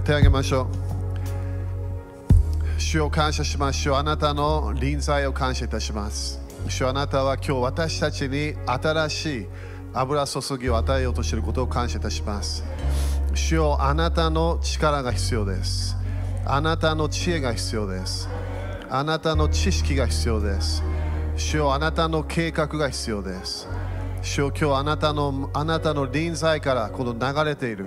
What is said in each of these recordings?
手を挙げましょう。主を感謝します。主あなたの臨在を感謝いたします。主あなたは今日私たちに新しい油注ぎを与えようとしていることを感謝いたします。主よあなたの力が必要です。あなたの知恵が必要です。あなたの知識が必要です。主よあなたの計画が必要です。主よ今日あなたのあなたの臨在からこの流れている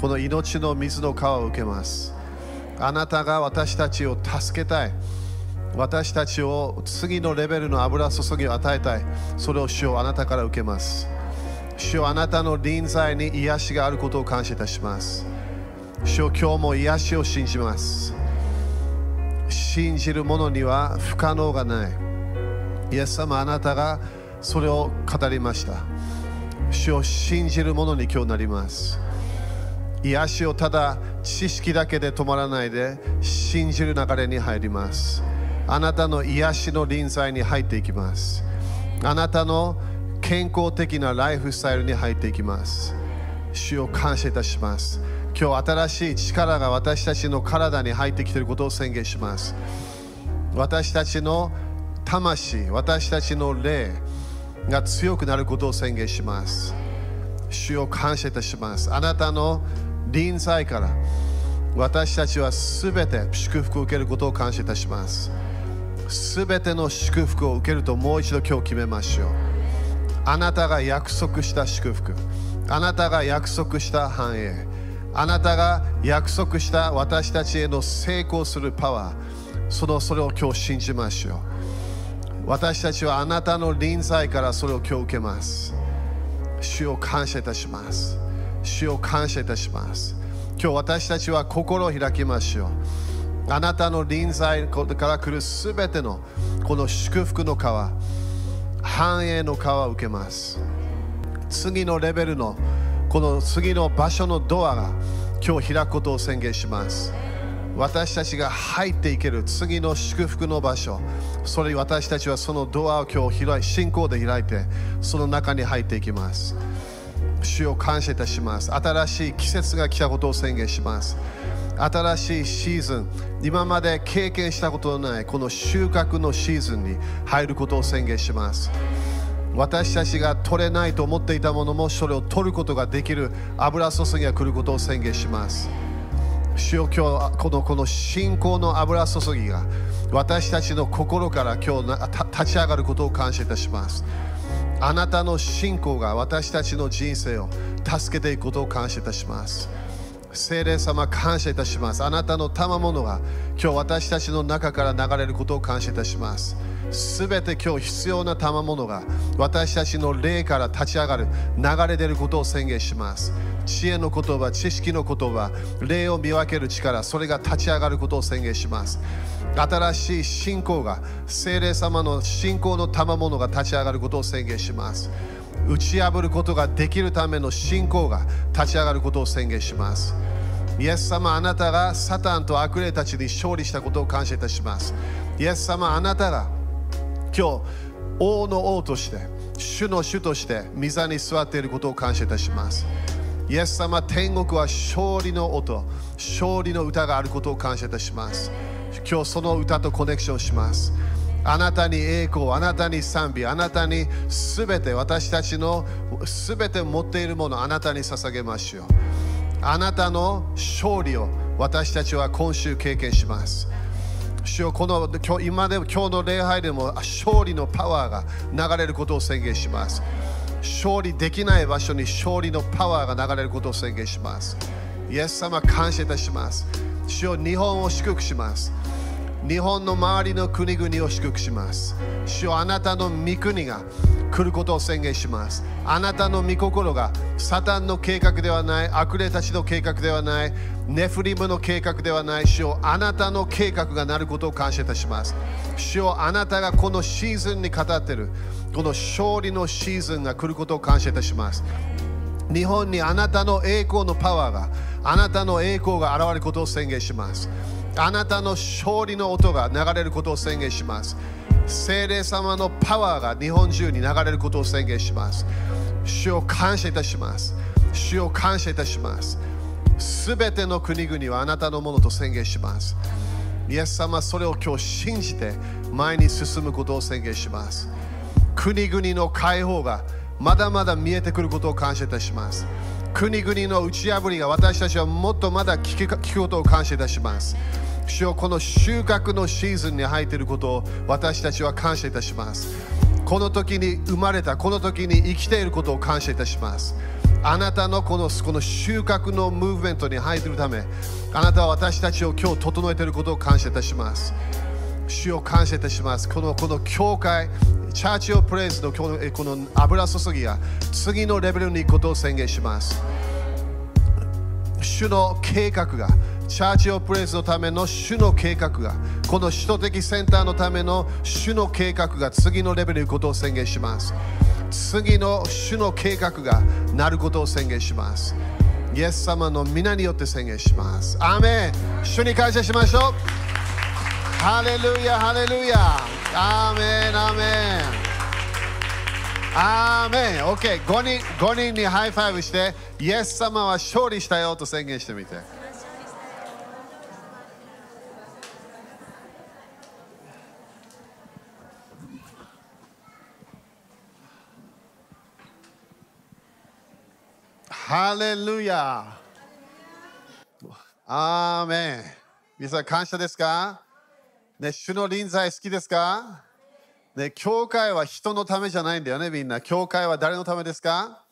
この命の水の川を受けます。あなたが私たちを助けたい。私たちを次のレベルの油注ぎを与えたい。それを主よあなたから受けます。主よあなたの臨在に癒しがあることを感謝いたします。主よ今日も癒しを信じます。信じる者には不可能がない。イエス様あなたがそれを語りました。主を信じる者に今日なります。癒しをただ知識だけで止まらないで信じる流れに入ります。あなたの癒しの臨在に入っていきます。あなたの健康的なライフスタイルに入っていきます。主を感謝いたします。今日新しい力が私たちの体に入ってきていることを宣言します。私たちの魂私たちの霊が強くなることを宣言します。主を感謝いたします。あなたの臨在から私たちはすべて祝福を受けることを感謝いたします。すべての祝福を受けるともう一度今日決めましょう。あなたが約束した祝福。あなたが約束した繁栄。あなたが約束した私たちへの成功するパワー。そのそれを今日信じましょう。私たちはあなたの臨在からそれを今日受けます。主を感謝いたします。主を感謝いたします。今日私たちは心を開きましょう。あなたの臨在から来るすべてのこの祝福の川繁栄の川を受けます。次のレベルのこの次の場所のドアが今日開くことを宣言します。私たちが入っていける次の祝福の場所それに私たちはそのドアを今日開い信仰で開いてその中に入っていきます。主を感謝いたします。新しい季節が来たことを宣言します。新しいシーズン。今まで経験したことのないこの収穫のシーズンに入ることを宣言します。私たちが取れないと思っていたものもそれを取ることができる油注ぎが来ることを宣言します。主よ今日このこの信仰の油注ぎが私たちの心から今日立ち上がることを感謝いたします。あなたの信仰が私たちの人生を助けていくことを感謝いたします。聖霊様感謝いたします。あなたの賜物が今日私たちの中から流れることを感謝いたします。すべて今日必要な賜物が私たちの霊から立ち上がる。流れ出ることを宣言します知恵の言葉知識の言葉霊を見分ける力それが立ち上がることを宣言します。新しい信仰が聖霊様の信仰の賜物が立ち上がることを宣言します。打ち破ることができるための信仰が立ち上がることを宣言します。イエス様あなたがサタンと悪霊たちに勝利したことを感謝いたします。イエス様あなたが今日王の王として主の主として御座に座っていることを感謝いたしますイエス様天国は勝利の音勝利の歌があることを感謝いたします今日その歌とコネクションしますあなたに栄光、あなたに賛美、あなたにすべて私たちのすべて持っているものあなたに捧げましょう。あなたの勝利を私たちは今週経験します。主よこの今日今でも今日の礼拝でも勝利のパワーが流れることを宣言します。勝利できない場所に勝利のパワーが流れることを宣言します。イエス様感謝いたします。主よ日本を祝福します。日本の周りの国々を祝福します。主よあなたの御国が来ることを宣言します。あなたの御心がサタンの計画ではない悪霊たちの計画ではないネフリムの計画ではない。主よあなたの計画がなることを感謝いたします。主よあなたがこのシーズンに語っているこの勝利のシーズンが来ることを感謝いたします。日本にあなたの栄光のパワーがあなたの栄光が現れることを宣言します。あなたの勝利の音が流れることを宣言します聖霊様のパワーが日本中に流れることを宣言します主を感謝いたします主を感謝いたしますすべての国々はあなたのものと宣言します。イエス様それを今日信じて前に進むことを宣言します。国々の解放がまだまだ見えてくることを感謝いたします。国々の打ち破りが私たちはもっとまだ聞くことを感謝いたします。主よこの収穫のシーズンに入っていることを私たちは感謝いたします。この時に生まれた、この時に生きていることを感謝いたします。あなたのこのこの収穫のムーブメントに入っているため、あなたは私たちを今日整えていることを感謝いたします。主を感謝いたします。このこの教会、チャーチオプレイズのこのこの油注ぎが次のレベルに行くことを宣言します。主の計画が、チャーチオプレイズのための主の計画が、この使徒的センターのための主の計画が次のレベルに行くことを宣言します。次の主の計画がなることを宣言します。イエス様の御名によって宣言します。アーメン主に感謝しましょう。ハレルヤ、ハレルヤ。アーメン、アーメン。アーメン。OK。5人 ,5 人にハイファイブして、イエス様は勝利したよと宣言してみて。ハレルヤ。アーメン。皆さん感謝ですか？ね、主の臨在好きですか？ね、教会は人のためじゃないんだよね、みんな。教会は誰のためですか？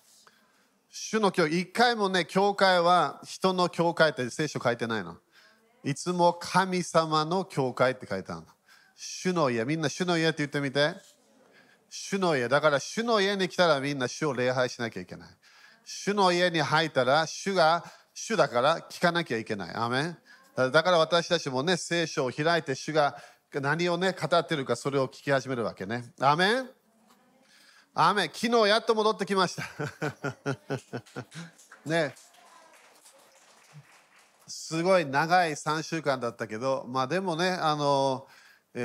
主の教一回もね、教会は人の教会って聖書書いてないの。いつも神様の教会って書いてあるの。主の家、みんな主の家って言ってみて。主の家、だから主の家に来たらみんな主を礼拝しなきゃいけない。主の家に入ったら主が主だから聞かなきゃいけない。アメンだから私たちもね、聖書を開いて主が何をね、語ってるかそれを聞き始めるわけね。アメンアメン昨日やっと戻ってきました。ね。すごい長い3週間だったけど、まあでもね、あの、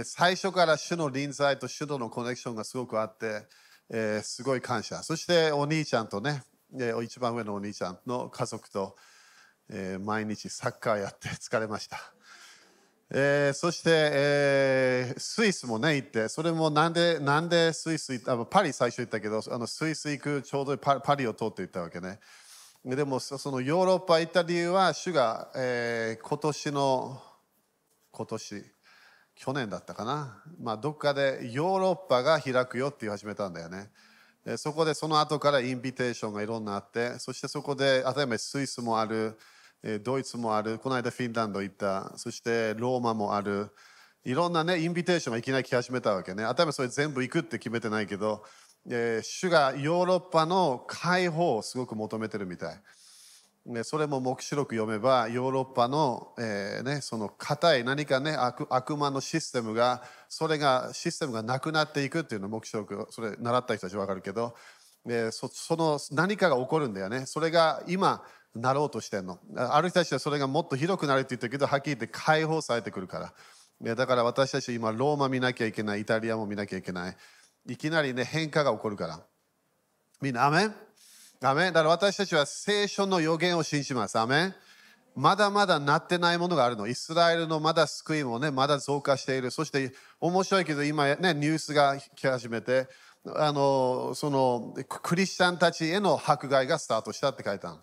最初から主の臨在と主とのコネクションがすごくあって、えー、すごい感謝。そしてお兄ちゃんとね、一番上のお兄ちゃんの家族と、えー、毎日サッカーやって疲れました。えー、そして、えー、スイスもね行って、それもなんでなんでスイス行ったパリ最初行ったけど、あのスイス行くちょうどパパリを通って行ったわけね。でもそのヨーロッパ行った理由は、主が、えー、今年の今年、去年だったかな、まあ、どっかでヨーロッパが開くよって言い始めたんだよね。そこでその後からインビテーションがいろんなあって、そしてそこで、例えばスイスもある、ドイツもある、この間フィンランド行った、そしてローマもある、いろんなね、インビテーションがいきなり来始めたわけね。例えばそれ全部行くって決めてないけど、えー、主がヨーロッパの解放をすごく求めてるみたい。ね、それも黙示録読めば、ヨーロッパの,、えーね、その硬い何かね悪、悪魔のシステムが、それが、システムがなくなっていくっていうの黙示録、それ習った人たち分かるけど、えー、そその何かが起こるんだよね。それが今、なろうとしてるの。ある人たちはそれがもっと広くなるって言ってるけど、はっきり言って解放されてくるから。だから私たち今、ローマ見なきゃいけない、イタリアも見なきゃいけない。いきなりね、変化が起こるから。みんな、アメン？アメだから私たちは聖書の予言を信じます。アメンまだまだなってないものがあるの。イスラエルのまだ救いもね、まだ増加している。そして面白いけど、今ね、ニュースが来始めて、あの、その、クリスチャンたちへの迫害がスタートしたって書いてある。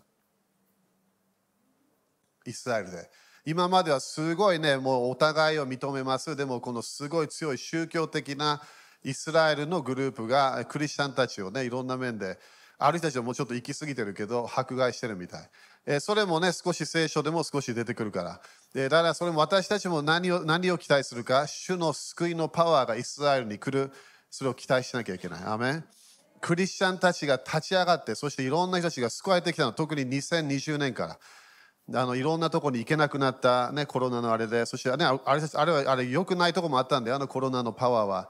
イスラエルで。今まではすごいね、もうお互いを認めます。でも、このすごい強い宗教的なイスラエルのグループがクリスチャンたちをね、いろんな面で、ある人たちはもうちょっと行き過ぎてるけど、迫害してるみたい。えー、それもね、少し聖書でも少し出てくるから。えー、だからそれも私たちも何を何を期待するか、主の救いのパワーがイスラエルに来る、それを期待しなきゃいけない。アメンクリスチャンたちが立ち上がって、そしていろんな人たちが救われてきたの、特に2020年から。あのいろんなとこに行けなくなった、ね、コロナのあれで、そして、ね、あれあれはあれ良くないとこもあったんで、あのコロナのパワーは。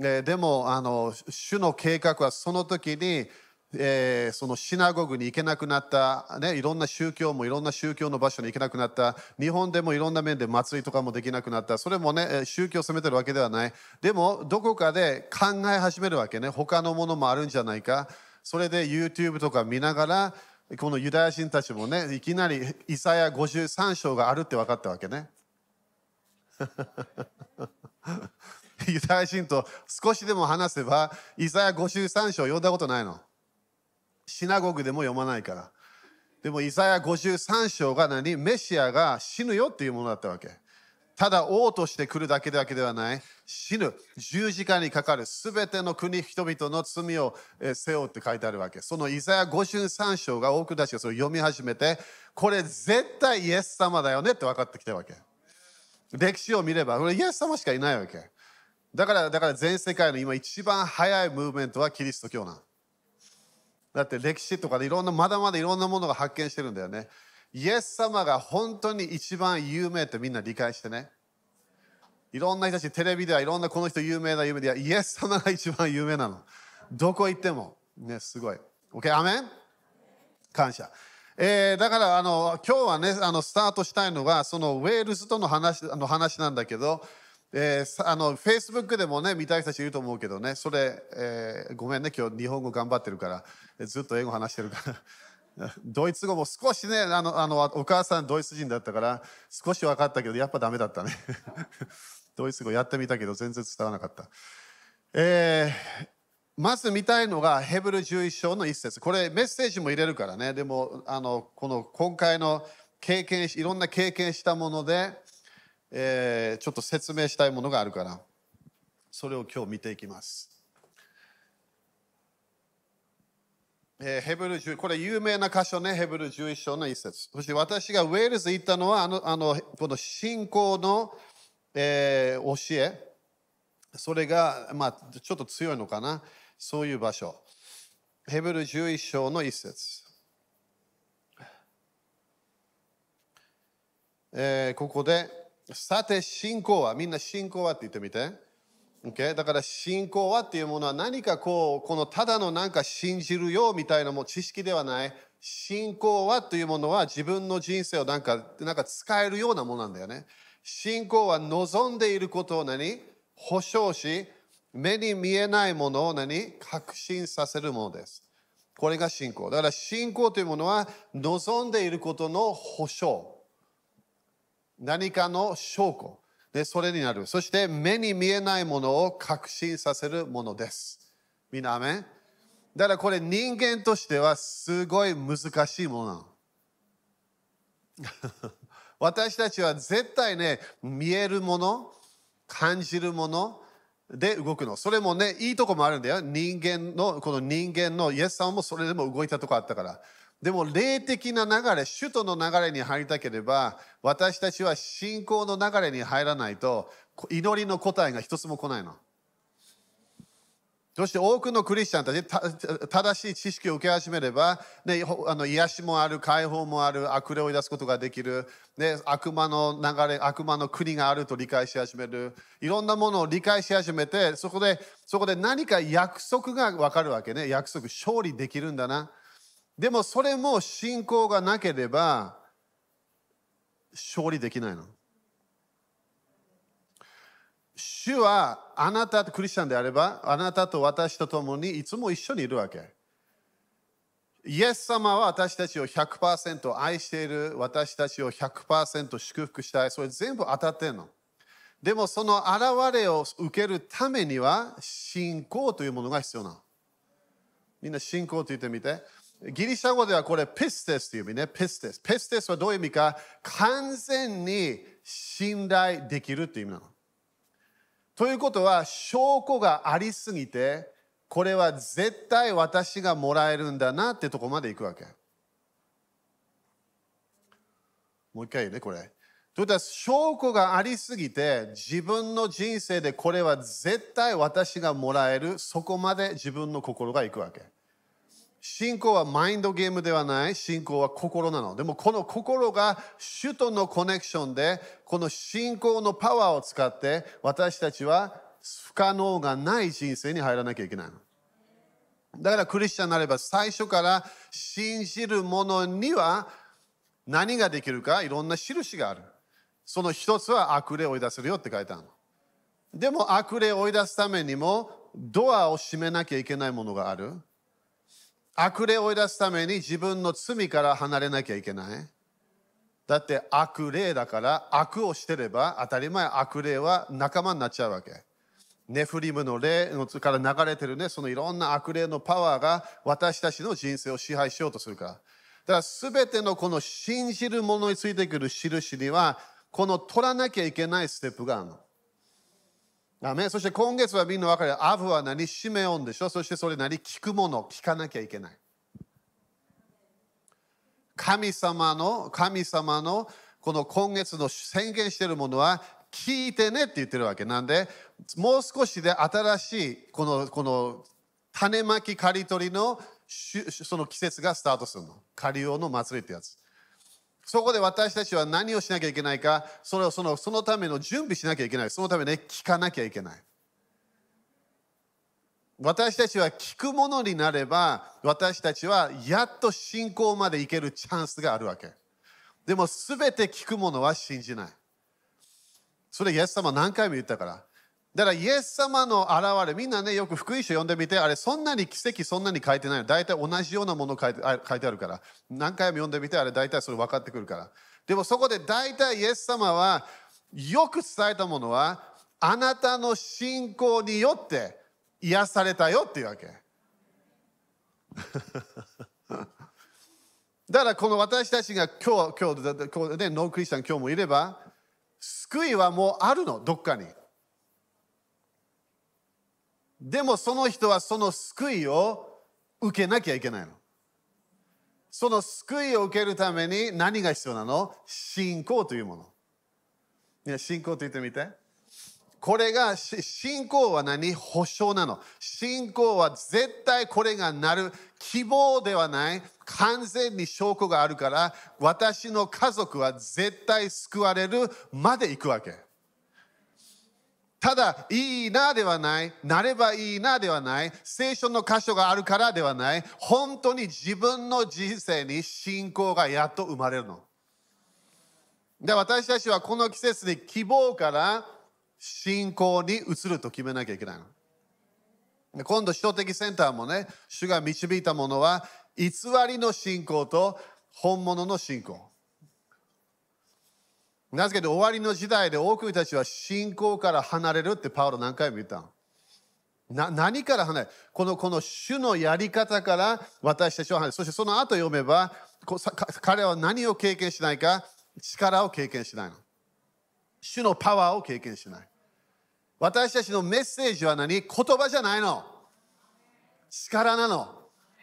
えー、でもあの、主の計画はその時に、えー、そのシナゴグに行けなくなった、ね、いろんな宗教もいろんな宗教の場所に行けなくなった。日本でもいろんな面で祭りとかもできなくなった。それもね宗教を責めてるわけではない。でもどこかで考え始めるわけね。他のものもあるんじゃないか。それで YouTube とか見ながらこのユダヤ人たちもね、いきなりイサヤ53章があるって分かったわけね。ユダヤ人と少しでも話せば、イザヤ53章読んだことないの。シナゴグでも読まないから。でもイザヤ53章が何？メシアが死ぬよっていうものだったわけ。ただ王として来るだけだけではない。死ぬ。十字架にかかる。すべての国人々の罪を背負うって書いてあるわけ。そのイザヤ53章が多くたちがそれを読み始めてこれ絶対イエス様だよねって分かってきたわけ。歴史を見ればこれイエス様しかいないわけ。だからだから全世界の今一番早いムーブメントはキリスト教なん。だって歴史とかでいろんなまだまだいろんなものが発見してるんだよねイエス様が本当に一番有名ってみんな理解してね。いろんな人たちテレビではいろんなこの人有名な有名でイエス様が一番有名なの。どこ行っても。ね、すごい。OK、アメン感謝。えー、だからあの今日はねあのスタートしたいのがそのウェールズとの話の話なんだけど、えー、あのフェイスブックでもね見たい人たちいると思うけどねそれ、えー、ごめんね今日日本語頑張ってるからずっと英語話してるから。ドイツ語も少しねあのあのお母さんドイツ人だったから少し分かったけどやっぱダメだったね。ドイツ語やってみたけど全然伝わらなかった、えー、まず見たいのがヘブル11章の一節。これメッセージも入れるからね。でもあのこの今回の経験いろんな経験したもので、えー、ちょっと説明したいものがあるから。それを今日見ていきます。えー、ヘブル10これ有名な箇所ね、ヘブル11章の一節。そして私がウェールズ行ったのは、あの、あのこの信仰の、えー、教え。それが、まあ、ちょっと強いのかな。そういう場所。ヘブル11章の一節。えー、ここで、さて信仰は、みんな信仰はって言ってみて。Okay? だから信仰はっていうものは何かこうこのただのなんか信じるよみたいなも知識ではない。信仰はというものは自分の人生をなんかなんか使えるようなものなんだよね。信仰は望んでいることを何？保証し目に見えないものを何？確信させるものです。これが信仰。だから信仰というものは望んでいることの保証。何かの証拠。でそれになる。そして目に見えないものを確信させるものです。みんな、アメだからこれ人間としてはすごい難しいものなの。私たちは絶対ね、見えるもの、感じるもので動くの。それもね、いいとこもあるんだよ。人間の、この人間のイエスさんもそれでも動いたとこあったから。でも霊的な流れ、首都の流れに入りたければ、私たちは信仰の流れに入らないと、祈りの答えが一つも来ないの。そして多くのクリスチャンたち、正しい知識を受け始めれば、ね、あの癒しもある、解放もある、悪霊を出すことができる、ね、悪魔の流れ、悪魔の国があると理解し始める、いろんなものを理解し始めて、そこでそこで何か約束が分かるわけね。約束、勝利できるんだな。でもそれも信仰がなければ勝利できないの。主はあなたとクリスチャンであればあなたと私と共にいつも一緒にいるわけ。イエス様は私たちを100%愛している私たちを100%祝福したいそれ全部当たってるの。でもその現れを受けるためには信仰というものが必要なの。みんな信仰と言ってみて。ギリシャ語ではこれピステスという意味ね。ピステス。ピステスはどういう意味か完全に信頼できるという意味なの。ということは証拠がありすぎてこれは絶対私がもらえるんだなってとこまで行くわけ。もう一回言うね、これ。ということは証拠がありすぎて自分の人生でこれは絶対私がもらえるそこまで自分の心が行くわけ。信仰はマインドゲームではない。信仰は心なの。でもこの心が主とのコネクションでこの信仰のパワーを使って私たちは不可能がない人生に入らなきゃいけないの。だからクリスチャンになれば最初から信じる者には何ができるかいろんな印がある。その一つは悪霊を追い出せるよって書いてあるの。でも悪霊を追い出すためにもドアを閉めなきゃいけないものがある。悪霊を追い出すために自分の罪から離れなきゃいけない。だって悪霊だから悪をしてれば当たり前悪霊は仲間になっちゃうわけ。ネフリムの霊のから流れてるね、そのいろんな悪霊のパワーが私たちの人生を支配しようとするから。だから全てのこの信じるものについてくる印には、この取らなきゃいけないステップがあるの。アメそして今月はみんな分かる。アブは何？シメオンでしょ？そしてそれ何？聞くもの、聞かなきゃいけない。神様の、神様のこの今月の宣言しているものは聞いてねって言ってるわけ。なんでもう少しで新しいこのこの種まき刈り取りのその季節がスタートするの。刈り用の祭りってやつ。そこで私たちは何をしなきゃいけないかそれをそのそのための準備しなきゃいけない。そのために聞かなきゃいけない。私たちは聞くものになれば私たちはやっと信仰まで行けるチャンスがあるわけ。でも全て聞くものは信じない。それイエス様何回も言ったから。だからイエス様の現れみんなねよく福音書読んでみてあれそんなに奇跡そんなに書いてない大体同じようなもの書いて書いてあるから何回も読んでみてあれ大体それ分かってくるからでもそこで大体イエス様はよく伝えたものはあなたの信仰によって癒されたよっていうわけ。だからこの私たちが今日、今日、ね、ノークリスチャン今日もいれば、救いはもうあるの、どっかに。でもその人はその救いを受けなきゃいけないの。その救いを受けるために何が必要なの？信仰というもの。いや信仰と言ってみて。これが信仰は何？保証なの。信仰は絶対これがなる希望ではない完全に証拠があるから私の家族は絶対救われるまで行くわけ。ただいいなではないなればいいなではない聖書の箇所があるからではない本当に自分の人生に信仰がやっと生まれるの。で私たちはこの季節に希望から信仰に移ると決めなきゃいけないの。今度、首都的センターもね、主が導いたものは、偽りの信仰と本物の信仰。なぜかと終わりの時代で多くの人たちは信仰から離れるってパウロ何回も言ったな何から離れるこのこの主のやり方から私たちは離れる。そしてその後読めば彼は何を経験しないか力を経験しないの。主のパワーを経験しない。私たちのメッセージは何？言葉じゃないの。力なの。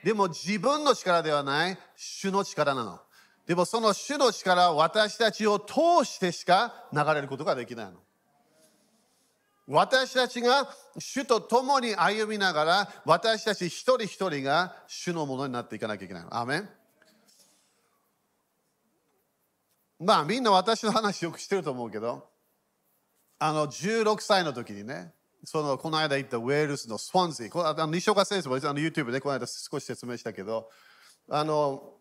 でも自分の力ではない、主の力なの。でもその主の力は私たちを通してしか流れることができないの。私たちが主と共に歩みながら私たち一人一人が主のものになっていかなきゃいけないの。アメンまあみんな私の話よくしてると思うけどあの16歳の時にねそのこの間行ったウェールズのスワンズィー西岡先生もあの YouTube でこの間少し説明したけどあの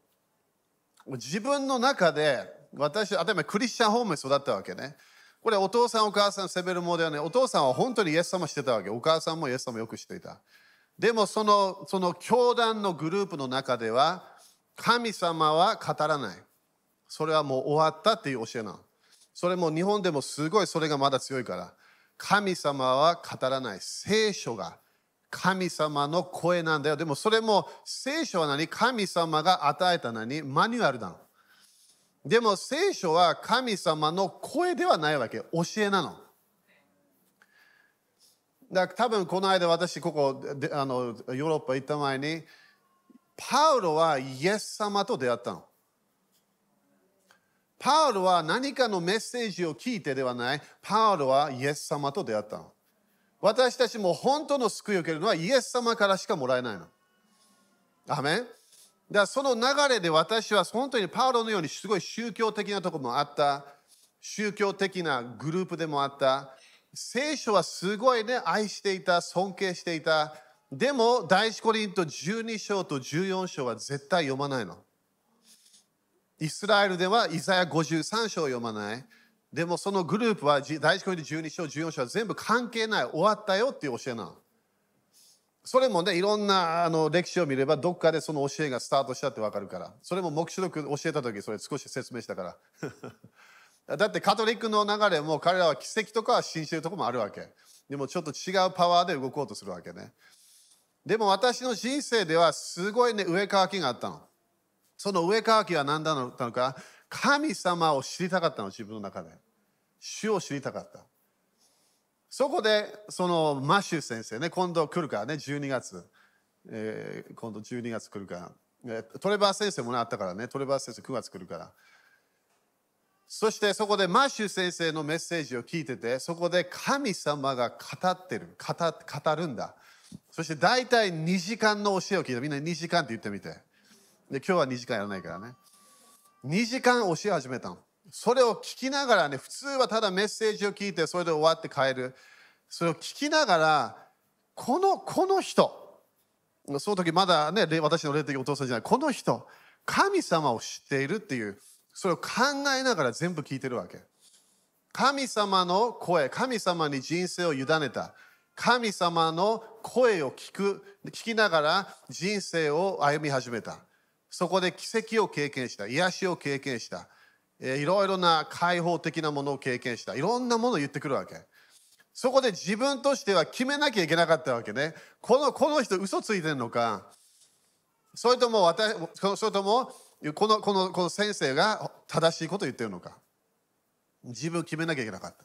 自分の中で私例えばクリスチャンホームに育ったわけねこれお父さんお母さん責めるものではねお父さんは本当にイエス様してたわけお母さんもイエス様よくしていたでもそのその教団のグループの中では神様は語らないそれはもう終わったっていう教えなの。それも日本でもすごいそれがまだ強いから。神様は語らない。聖書が神様の声なんだよ。でもそれも聖書は何？神様が与えた何？マニュアルなの。でも聖書は神様の声ではないわけ。教えなの。だから多分この間私ここであのヨーロッパ行った前にパウロはイエス様と出会ったの。パウロは何かのメッセージを聞いてではない。パウロはイエス様と出会ったの。私たちも本当の救いを受けるのはイエス様からしかもらえないの。アメンだからその流れで私は本当にパウロのようにすごい宗教的なとこもあった。宗教的なグループでもあった。聖書はすごいね、愛していた、尊敬していた。でも、第一コリント12章と14章は絶対読まないの。イスラエルではイザヤ53章を読まない。でもそのグループは第1コリント12章、14章は全部関係ない。終わったよっていう教えなの。それもね、いろんなあの歴史を見れば、どっかでその教えがスタートしたってわかるから。それも黙示録教えた時、それ少し説明したから。だってカトリックの流れも彼らは奇跡とかは信じてるとこもあるわけ。でもちょっと違うパワーで動こうとするわけね。でも私の人生ではすごいね、上かきがあったの。その飢え渇きは何だったのか、神様を知りたかったの、自分の中で。主を知りたかった。そこで、そのマッシュ先生ね、今度来るからね、12月。えー、今度12月来るから。トレバー先生もね、あったからね、トレバー先生9月来るから。そしてそこでマッシュ先生のメッセージを聞いてて、そこで神様が語ってる、語語るんだ。そして大体2時間の教えを聞いた。みんな2時間って言ってみて。で、今日は2時間やらないからね。2時間教え始めたの。それを聞きながらね、普通はただメッセージを聞いて、それで終わって帰る。それを聞きながら、この、この人、その時まだね、私の霊的お父さんじゃない、この人、神様を知っているっていう、それを考えながら全部聞いてるわけ。神様の声、神様に人生を委ねた。神様の声を聞く、聞きながら人生を歩み始めた。そこで奇跡を経験した。癒しを経験した。えいろいろな開放的なものを経験した。いろんなものを言ってくるわけ。そこで自分としては決めなきゃいけなかったわけね。このこの人嘘ついてるのか、それとも私それともこのこのこの先生が正しいことを言ってるのか。自分決めなきゃいけなかった。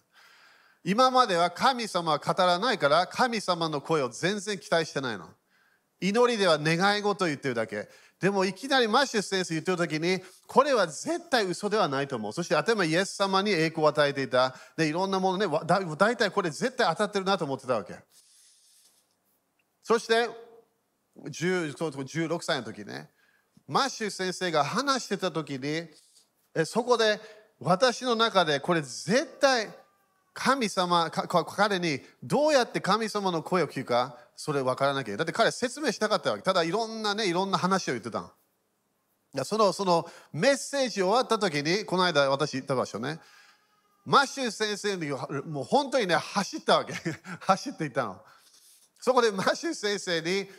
今までは神様は語らないから神様の声を全然期待してないの。祈りでは願い事を言ってるだけ。でもいきなりマッシュ先生言ってる時に、これは絶対嘘ではないと思う。そして頭イエス様に栄光を与えていた。で、いろんなものね、だ大体これ絶対当たってるなと思ってたわけ。そして16歳の時ね、マッシュ先生が話してた時に、そこで私の中でこれ絶対神様、彼にどうやって神様の声を聞くか、それ分からなきゃだって彼説明したかったわけ。ただいろんなねいろんな話を言ってたの。そのそのメッセージ終わった時にこの間私言った場所ね。マッシュー先生にもう本当にね走ったわけ。走っていったの。そこでマッシュー先生に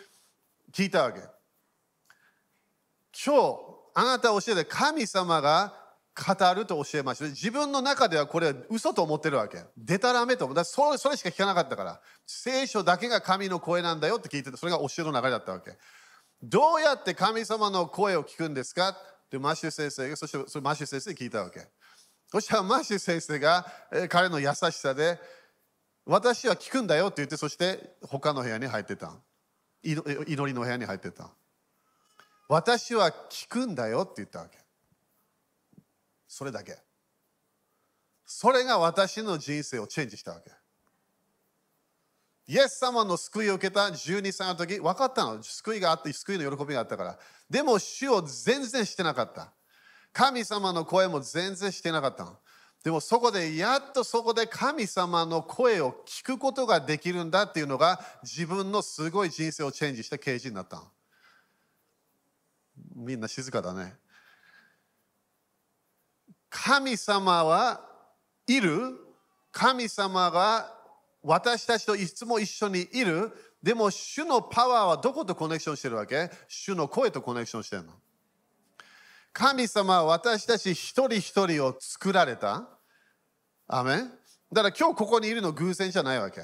聞いたわけ。今日あなた教えて神様が語ると教えました。自分の中ではこれは嘘と思ってるわけ。でたらめと思ってそれそれしか聞かなかったから。聖書だけが神の声なんだよって聞いてて、それが教えの流れだったわけ。どうやって神様の声を聞くんですか？ってマッシュ先生が、そしてそれマッシュ先生に聞いたわけ。そしたらマッシュ先生が、彼の優しさで、私は聞くんだよって言って、そして他の部屋に入ってた。祈りの部屋に入ってた。私は聞くんだよって言ったわけ。それだけ。それが私の人生をチェンジしたわけ。イエス様の救いを受けた12歳の時、分かったの。救いがあって、救いの喜びがあったから。でも、主を全然してなかった。神様の声も全然してなかったの。でもそこでやっとそこで神様の声を聞くことができるんだっていうのが自分のすごい人生をチェンジした刑事になったの。みんな静かだね。神様はいる。神様が私たちといつも一緒にいる。でも主のパワーはどことコネクションしてるわけ？主の声とコネクションしてるの？神様は私たち一人一人を作られた。アメだから今日ここにいるの偶然じゃないわけ。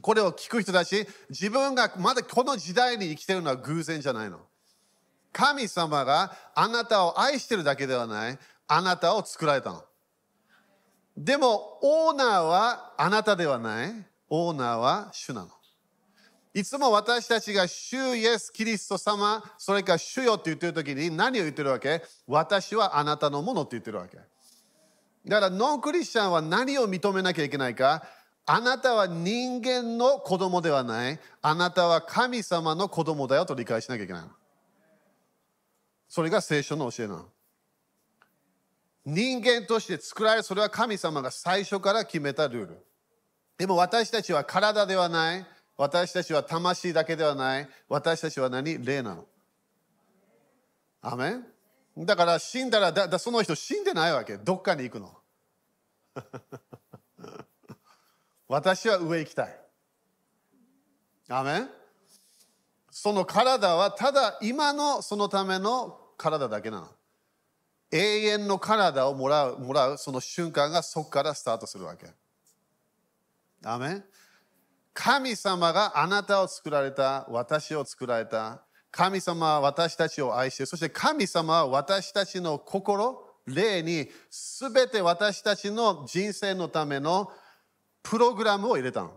これを聞く人たち自分がまだこの時代に生きてるのは偶然じゃないの。神様があなたを愛してるだけではない。あなたを作られたの。でも、オーナーはあなたではない。オーナーは主なの。いつも私たちが主イエス・キリスト様、それから主よって言ってる時に何を言ってるわけ？私はあなたのものって言ってるわけ。だからノンクリスチャンは何を認めなきゃいけないか？あなたは人間の子供ではない。あなたは神様の子供だよと理解しなきゃいけないの。それが聖書の教えなの。人間として作られそれは神様が最初から決めたルール。でも私たちは体ではない。私たちは魂だけではない。私たちは何？霊なの。アメン？だから死んだらだその人死んでないわけ。どっかに行くの。私は上行きたい。アメン？その体はただ今のそのための体だけなの。永遠の体をもらうもらうその瞬間がそこからスタートするわけ。アメ神様があなたを作られた、私を作られた。神様は私たちを愛してそして神様は私たちの心、霊に全て私たちの人生のためのプログラムを入れたの。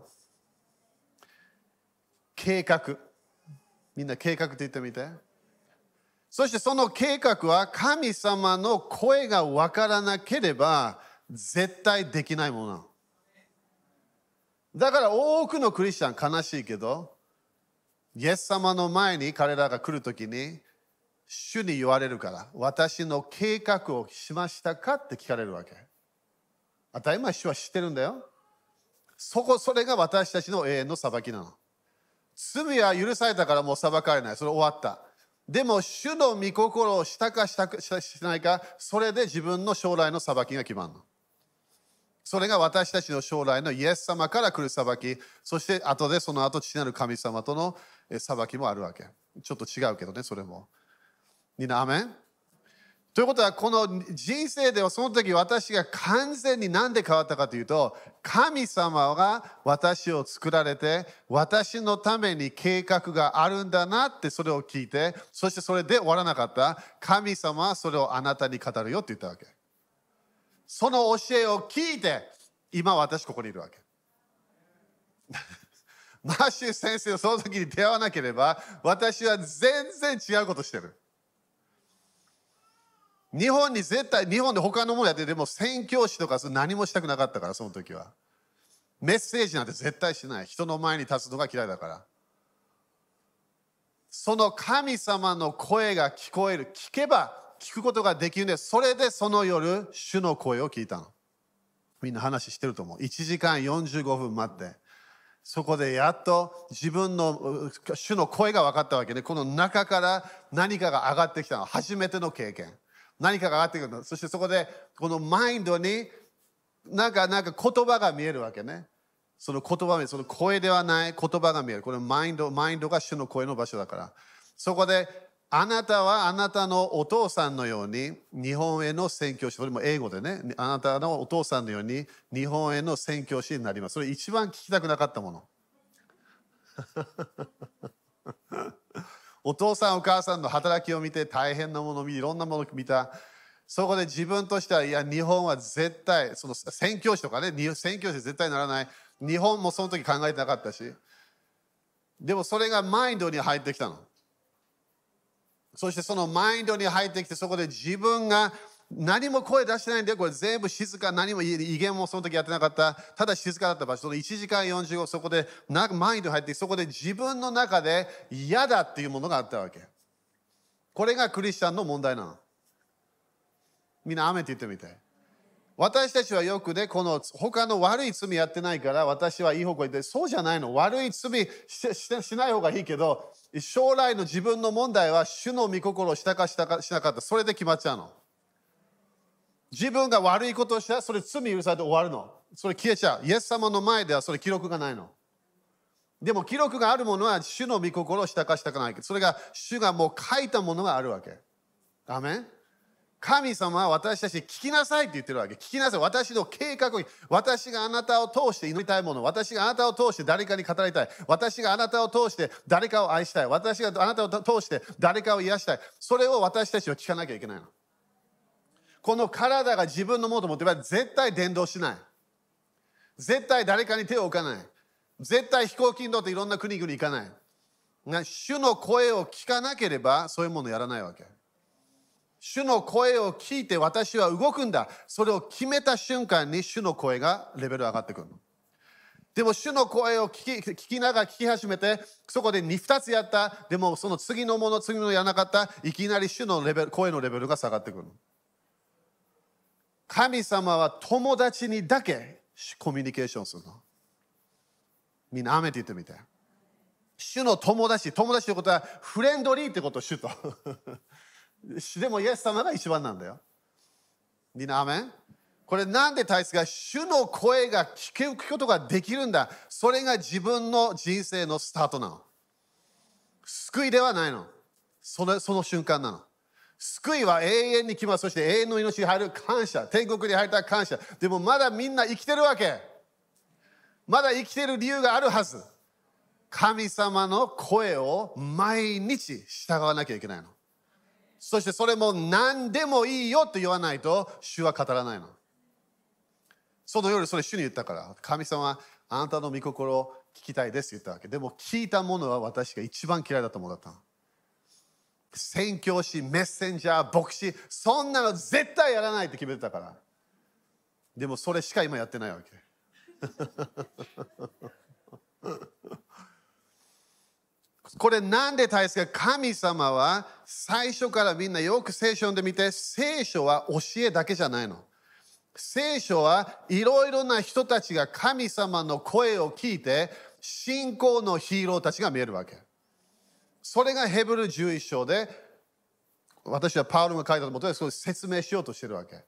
計画。みんな計画って言ってみて。そしてその計画は神様の声がわからなければ絶対できないものなの。だから多くのクリスチャン悲しいけど、イエス様の前に彼らが来るときに、主に言われるから、私の計画をしましたかって聞かれるわけ。当たり前、主は知ってるんだよ。そこ、それが私たちの永遠の裁きなの。罪は許されたからもう裁かれない。それ終わった。でも、主の御心をしたかしたかしないか、それで自分の将来の裁きが決まるの。それが私たちの将来のイエス様から来る裁き、そして後でその後父なる神様との裁きもあるわけ。ちょっと違うけどね、それも。みんな、アメン？ということは、この人生ではその時私が完全に何で変わったかというと、神様が私を作られて、私のために計画があるんだなってそれを聞いて、そしてそれで終わらなかった。神様はそれをあなたに語るよって言ったわけ。その教えを聞いて、今私ここにいるわけ。マーシュ先生をその時に出会わなければ、私は全然違うことしてる。日本に絶対、日本で他のものやってでも宣教師とか何もしたくなかったから、その時は。メッセージなんて絶対しない。人の前に立つのが嫌いだから。その神様の声が聞こえる。聞けば聞くことができるんで。それでその夜、主の声を聞いたの。みんな話してると思う。1時間45分待って。そこでやっと自分の主の声が分かったわけで、この中から何かが上がってきたの。初めての経験。何かが上がってくるの。そしてそこで、このマインドに、なんか、なんか言葉が見えるわけね。その言葉その声ではない言葉が見える。これマインド、マインドが主の声の場所だから。そこであなたはあなたのお父さんのように日本への宣教師、それも英語でね、あなたのお父さんのように日本への宣教師になります。それ一番聞きたくなかったもの。お父さんお母さんの働きを見て大変なものを見いろんなものを見た。そこで自分としては、いや、日本は絶対、その宣教師とかね、宣教師絶対ならない。日本もその時考えてなかったし。でもそれがマインドに入ってきたの。そしてそのマインドに入ってきて、そこで自分が何も声出してないんだよ。これ全部静か、何も威厳もその時やってなかった。ただ静かだった場所。その1時間45、そこでマインド入って、そこで自分の中で嫌だっていうものがあったわけ。これがクリスチャンの問題なの。みんな雨って言ってみて。私たちはよくね、この他の悪い罪やってないから私はいい方向に行って、そうじゃないの。悪い罪しない方がいいけど、将来の自分の問題は主の御心をしたかしたかしなかった。それで決まっちゃうの。自分が悪いことをしたら、それ罪許されて終わるの？それ消えちゃう。イエス様の前ではそれ記録がないの。でも記録があるものは主の御心をしたかしたかないけど。それが主がもう書いたものがあるわけ。アメン？神様は私たちに聞きなさいって言ってるわけ。聞きなさい。私の計画に、私があなたを通して祈りたいもの、私があなたを通して誰かに語りたい、私があなたを通して誰かを愛したい、私があなたを通して誰かを癒したい、それを私たちは聞かなきゃいけないの。この体が自分のものと思ってば絶対伝道しない。絶対誰かに手を置かない。絶対飛行機に乗っていろんな国々行かない。主の声を聞かなければそういうものやらないわけ。主の声を聞いて私は動くんだ。それを決めた瞬間に主の声がレベル上がってくるの。でも主の声を聞き聞きながら聞き始めて、そこで 2, 2つやった。でもその次のもの、次のやらなかった。いきなり主のレベル声のレベルが下がってくるの。神様は友達にだけコミュニケーションするの。みんな、雨って言ってみて。主の友達、友達ということはフレンドリーってこと、主と。主 でもイエス様が一番なんだよ。みんな、アメこれなんで大切か主の声が聞くことができるんだ。それが自分の人生のスタートなの。救いではないの。そのその瞬間なの。救いは永遠に来ます。そして永遠の命に入る感謝。天国に入った感謝。でもまだみんな生きてるわけ。まだ生きてる理由があるはず。神様の声を毎日従わなきゃいけないの。そしてそれも何でもいいよと言わないと主は語らないの。その夜それ主に言ったから、神様あなたの御心を聞きたいですって言ったわけ。でも聞いたものは私が一番嫌いだと思ったの。宣教師、メッセンジャー、牧師、そんなの絶対やらないって決めてたから。でもそれしか今やってないわけ。これなんで大切か神様は最初からみんなよく聖書で見て聖書は教えだけじゃないの。聖書はいろいろな人たちが神様の声を聞いて信仰のヒーローたちが見えるわけ。それがヘブル11章で私はパウロが書いたと思って説明しようとしてるわけ。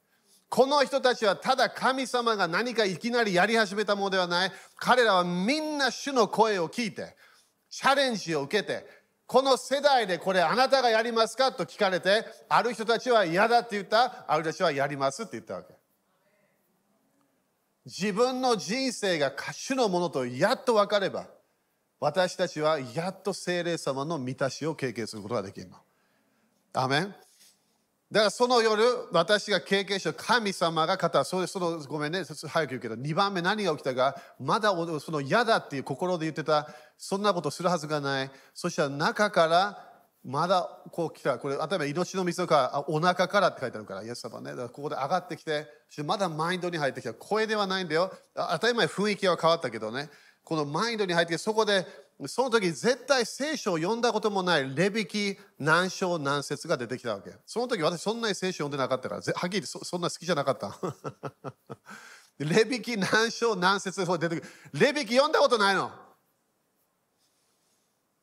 この人たちはただ神様が何かいきなりやり始めたものではない。彼らはみんな主の声を聞いて、チャレンジを受けて、この世代でこれあなたがやりますかと聞かれて、ある人たちは嫌だって言った、ある人たちはやりますって言ったわけ。自分の人生が主のものとやっと分かれば、私たちはやっと精霊様の満たしを経験することができるの。アメン。だからその夜、私が経験した神様が語る、そのごめんね、早く言うけど、2番目何が起きたか、まだその嫌だっていう心で言ってた、そんなことするはずがない。そしたら中から、まだこう来た、これ、例えば命の水かお腹からって書いてあるから、イエス様ね、だからここで上がってきて、まだマインドに入ってきた。声ではないんだよ。当たり前雰囲気は変わったけどね、このマインドに入って、そこでその時絶対聖書を読んだこともないレビキ何章何節が出てきたわけ。その時私そんなに聖書読んでなかったから、はっきり言ってそんな好きじゃなかった。レビキ何章何節が出てくる？レビキ読んだことないの。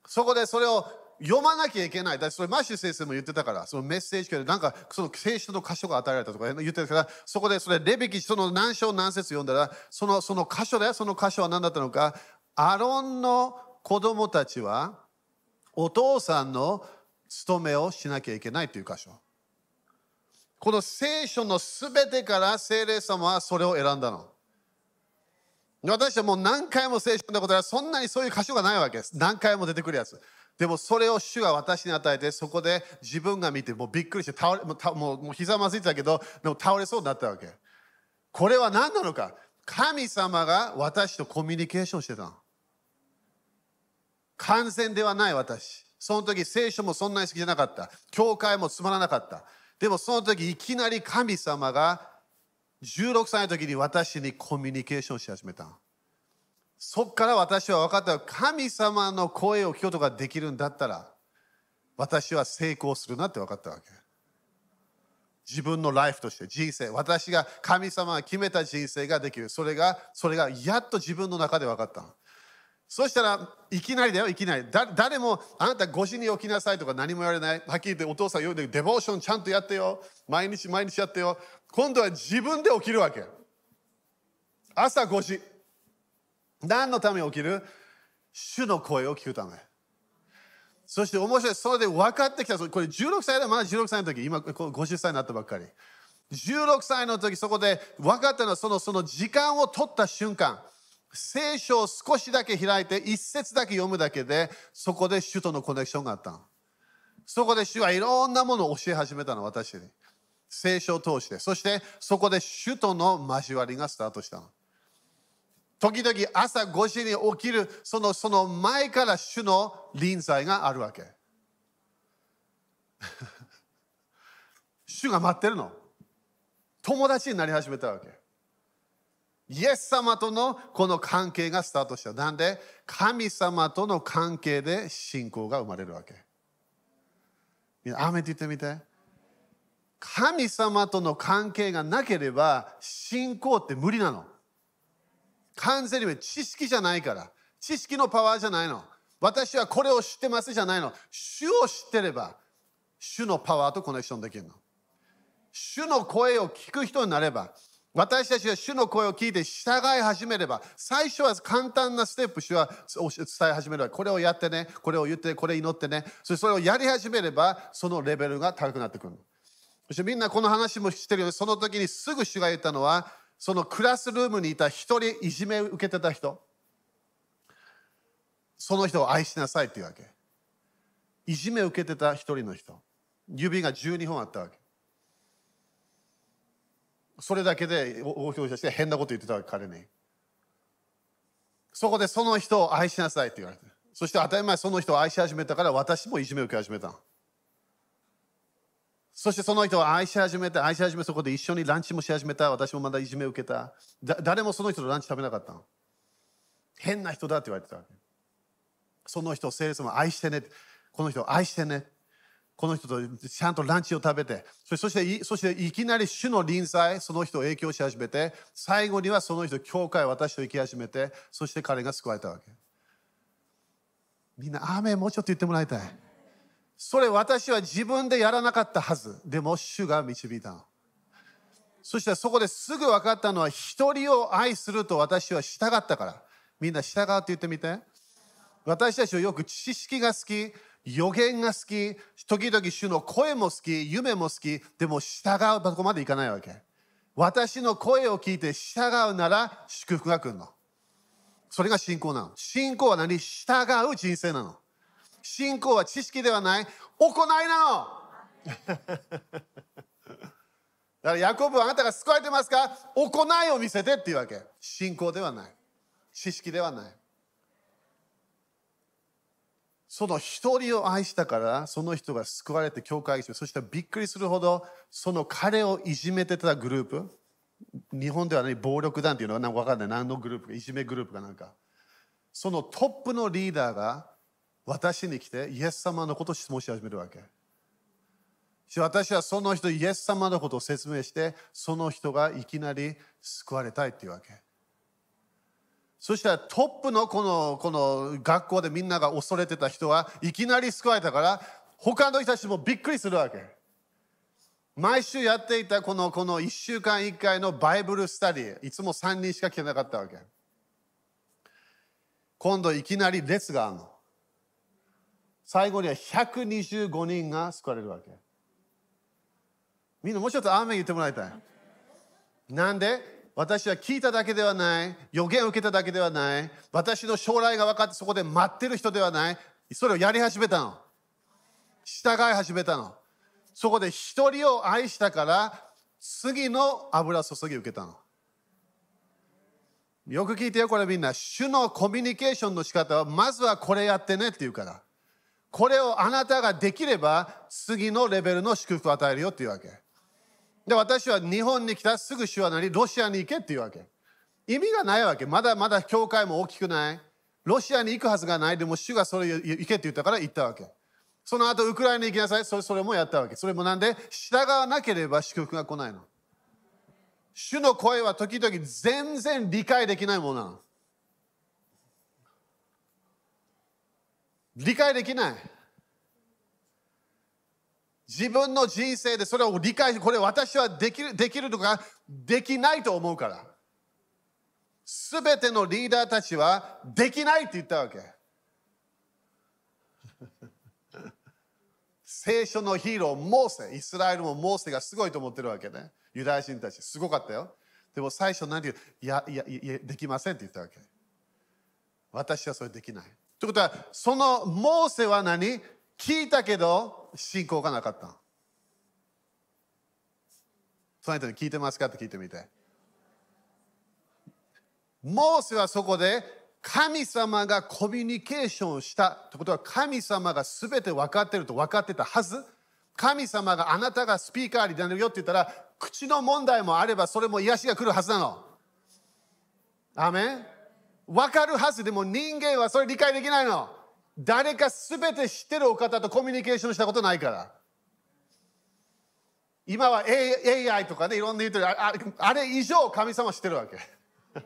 そこでそれを読まなきゃいけない。だそれマッシュ先生も言ってたから、そのメッセージからなんかその聖書の箇所が与えられたとか言ってたから、そこでそれレビキその何章何節読んだら、そのその箇所でその箇所は何だったのか、アロンの子供たちはお父さんの務めをしなきゃいけないという箇所。この聖書のすべてから聖霊様はそれを選んだの。私はもう何回も聖書のことはそんなにそういう箇所がないわけです。何回も出てくるやつ。でもそれを主が私に与えてそこで自分が見てもうびっくりして倒れもうもうもうひざまずいてたけどでも倒れそうになったわけ。これは何なのか神様が私とコミュニケーションしてたの。完全ではない私。その時聖書もそんなに好きじゃなかった。教会もつまらなかった。でもその時いきなり神様が16歳の時に私にコミュニケーションし始めた。そこから私は分かった。神様の声を聞くことができるんだったら私は成功するなって分かったわけ。自分のライフとして人生。私が神様が決めた人生ができる。それがそれがやっと自分の中で分かった。そしたらいきなりだよいきなり。誰もあなた5時に起きなさいとか何も言われない。はっきり言ってお父さん言うんでデボーションちゃんとやってよ。毎日毎日やってよ。今度は自分で起きるわけ。朝5時何のために起きる？主の声を聞くため。そして面白い。それで分かってきた。これ16歳でまだ16歳の時。今50歳になったばっかり。16歳の時そこで分かったのはそのその時間を取った瞬間。聖書を少しだけ開いて一節だけ読むだけでそこで主とのコネクションがあった。のそこで主はいろんなものを教え始めたの私に。聖書を通して。そしてそこで主との交わりがスタートした。の時々朝5時に起きるそのその前から主の臨在があるわけ 主が待ってるの友達になり始めたわけイエス様とのこの関係がスタートした。なんで？神様との関係で信仰が生まれるわけ。みんなアメって言ってみて。神様との関係がなければ信仰って無理なの。完全に知識じゃないから。知識のパワーじゃないの。私はこれを知ってますじゃないの。主を知ってれば、主のパワーとコネクションできるの。主の声を聞く人になれば、私たちが主の声を聞いて従い始めれば、最初は簡単なステップ、主は伝え始めれば、これをやってね、これを言って、これ祈ってね、それをやり始めれば、そのレベルが高くなってくる。そしてみんなこの話もしてるように、その時にすぐ主が言ったのは、そのクラスルームにいた一人いじめを受けてた人、その人を愛しなさいっていうわけ。いじめを受けてた一人の人、指が12本あったわけ。それだけで大表彰して変なこと言ってたわけ彼にそこでその人を愛しなさいって言われてそして当たり前その人を愛し始めたから私もいじめを受け始めたのそしてその人を愛し始めて愛し始めそこで一緒にランチもし始めた。私もまだいじめを受けた。誰もその人とランチ食べなかったの。変な人だって言われてたわけ。その人を聖霊様愛してね。この人を愛してね。この人とちゃんとランチを食べて、そしてそしていきなり主の臨在、その人を影響し始めて、最後にはその人、教会、私と行き始めて、そして彼が救われたわけ。みんな、アーメンもうちょっと言ってもらいたい。それ私は自分でやらなかったはず。でも主が導いたの。そしてそこですぐ分かったのは、一人を愛すると私は従ったから。みんな従うって言ってみて。私たちはよく知識が好き、予言が好き、時々主の声も好き、夢も好き、でも従うとこまでいかないわけ。私の声を聞いて従うなら祝福が来るの。それが信仰なの。信仰は何？従う人生なの。信仰は知識ではない、行いなの。だからヤコブはあなたが救われてますか？行いを見せてっていうわけ。信仰ではない。知識ではない。その一人を愛したからその人が救われて教会にそしてびっくりするほどその彼をいじめてたグループ日本ではね暴力団っていうのは分かんない何のグループかいじめグループかなんかそのトップのリーダーが私に来てイエス様のことを質問し始めるわけ私はその人イエス様のことを説明してその人がいきなり救われたいっていうわけそしたらトップのこのこの学校でみんなが恐れてた人はいきなり救われたから他の人たちもびっくりするわけ。毎週やっていたこのこの1週間1回のバイブルスタディいつも3人しか来てなかったわけ。今度いきなり列があるの。最後には125人が救われるわけ。みんなもうちょっとアーメン言ってもらいたい。なんで？私は聞いただけではない、予言を受けただけではない、私の将来が分かってそこで待ってる人ではない、それをやり始めたの。従い始めたの。そこで一人を愛したから、次の油注ぎ受けたの。よく聞いてよ、これみんな。主のコミュニケーションの仕方は、まずはこれやってねって言うから。これをあなたができれば、次のレベルの祝福を与えるよっていうわけ。で、私は日本に来たすぐ主は何？ロシアに行けっていうわけ。意味がないわけ。まだまだ教会も大きくない。ロシアに行くはずがない。でも主がそれ行けって言ったから行ったわけ。その後、ウクライナに行きなさい。それそれもやったわけ。それもなんで？従わなければ祝福が来ないの。主の声は時々全然理解できないものなの。理解できない。自分の人生でそれを理解、これ私はできるできるとかできないと思うから。すべてのリーダーたちはできないって言ったわけ。聖書のヒーロー、モーセ、イスラエルもモーセがすごいと思ってるわけね。ユダヤ人たち、すごかったよ。でも最初何て言う？いやいやいや、できませんって言ったわけ。私はそれできない。ということは、そのモーセは何？聞いたけど信仰がなかった。その人に聞いてますか？って聞いてみて。モーセはそこで神様がコミュニケーションしたってことは神様が全て分かってると分かってたはず。神様があなたがスピーカーになるよって言ったら口の問題もあればそれも癒しが来るはずなの。アメン分かるはずでも人間はそれ理解できないの。誰か全て知ってるお方とコミュニケーションしたことないから。今は AI とかね、いろんな言ってるああれ以上神様知ってるわけ。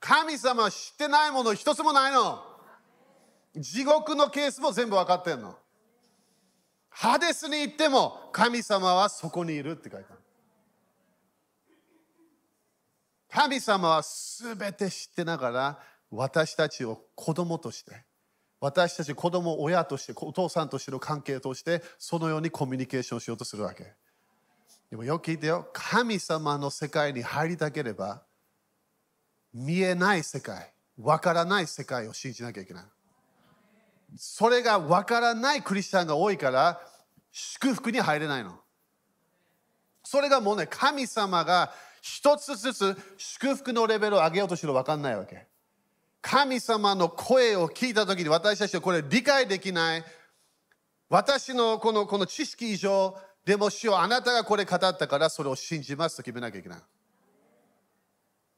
神様知ってないもの一つもないの。地獄のケースも全部分かってんの。ハデスに行っても神様はそこにいるって書いてある。神様は全て知ってながら私たちを子供として私たち子供親としてお父さんとしての関係としてそのようにコミュニケーションしようとするわけ。でもよく聞いてよ神様の世界に入りたければ見えない世界わからない世界を信じなきゃいけない。それがわからないクリスチャンが多いから祝福に入れないの。それがもうね神様が一つずつ祝福のレベルを上げようとしてる分かんないわけ。神様の声を聞いた時に私たちはこれ理解できない。私のこのこの知識以上でも主よあなたがこれ語ったからそれを信じますと決めなきゃいけない。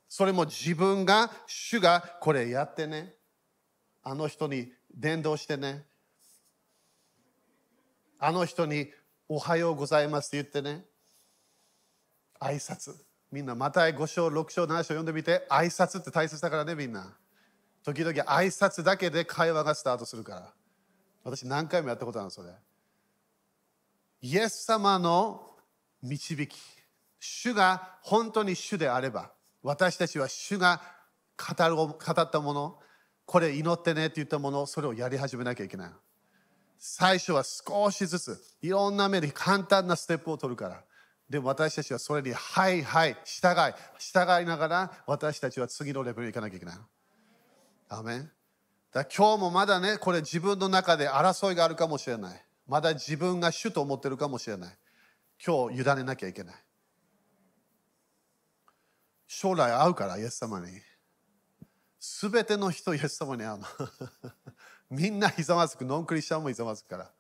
それも自分が主がこれやってね。あの人に伝道してね。あの人におはようございますって言ってね。挨拶。みんなまた5章6章7章読んでみて挨拶って大切だからねみんな。時々挨拶だけで会話がスタートするから。私何回もやったことあるそれ。イエス様の導き。主が本当に主であれば私たちは主が語る語ったものこれ祈ってねって言ったものそれをやり始めなきゃいけない。最初は少しずついろんな目で簡単なステップを取るから。で私たちはそれにはいはい従い従いながら私たちは次のレベルに行かなきゃいけない。アメン。だ今日もまだねこれ自分の中で争いがあるかもしれない。まだ自分が主と思ってるかもしれない。今日委ねなきゃいけない。将来会うからイエス様に。すべての人イエス様に会うの。みんなひざまずく。ノンクリスチャンもひざまずくから。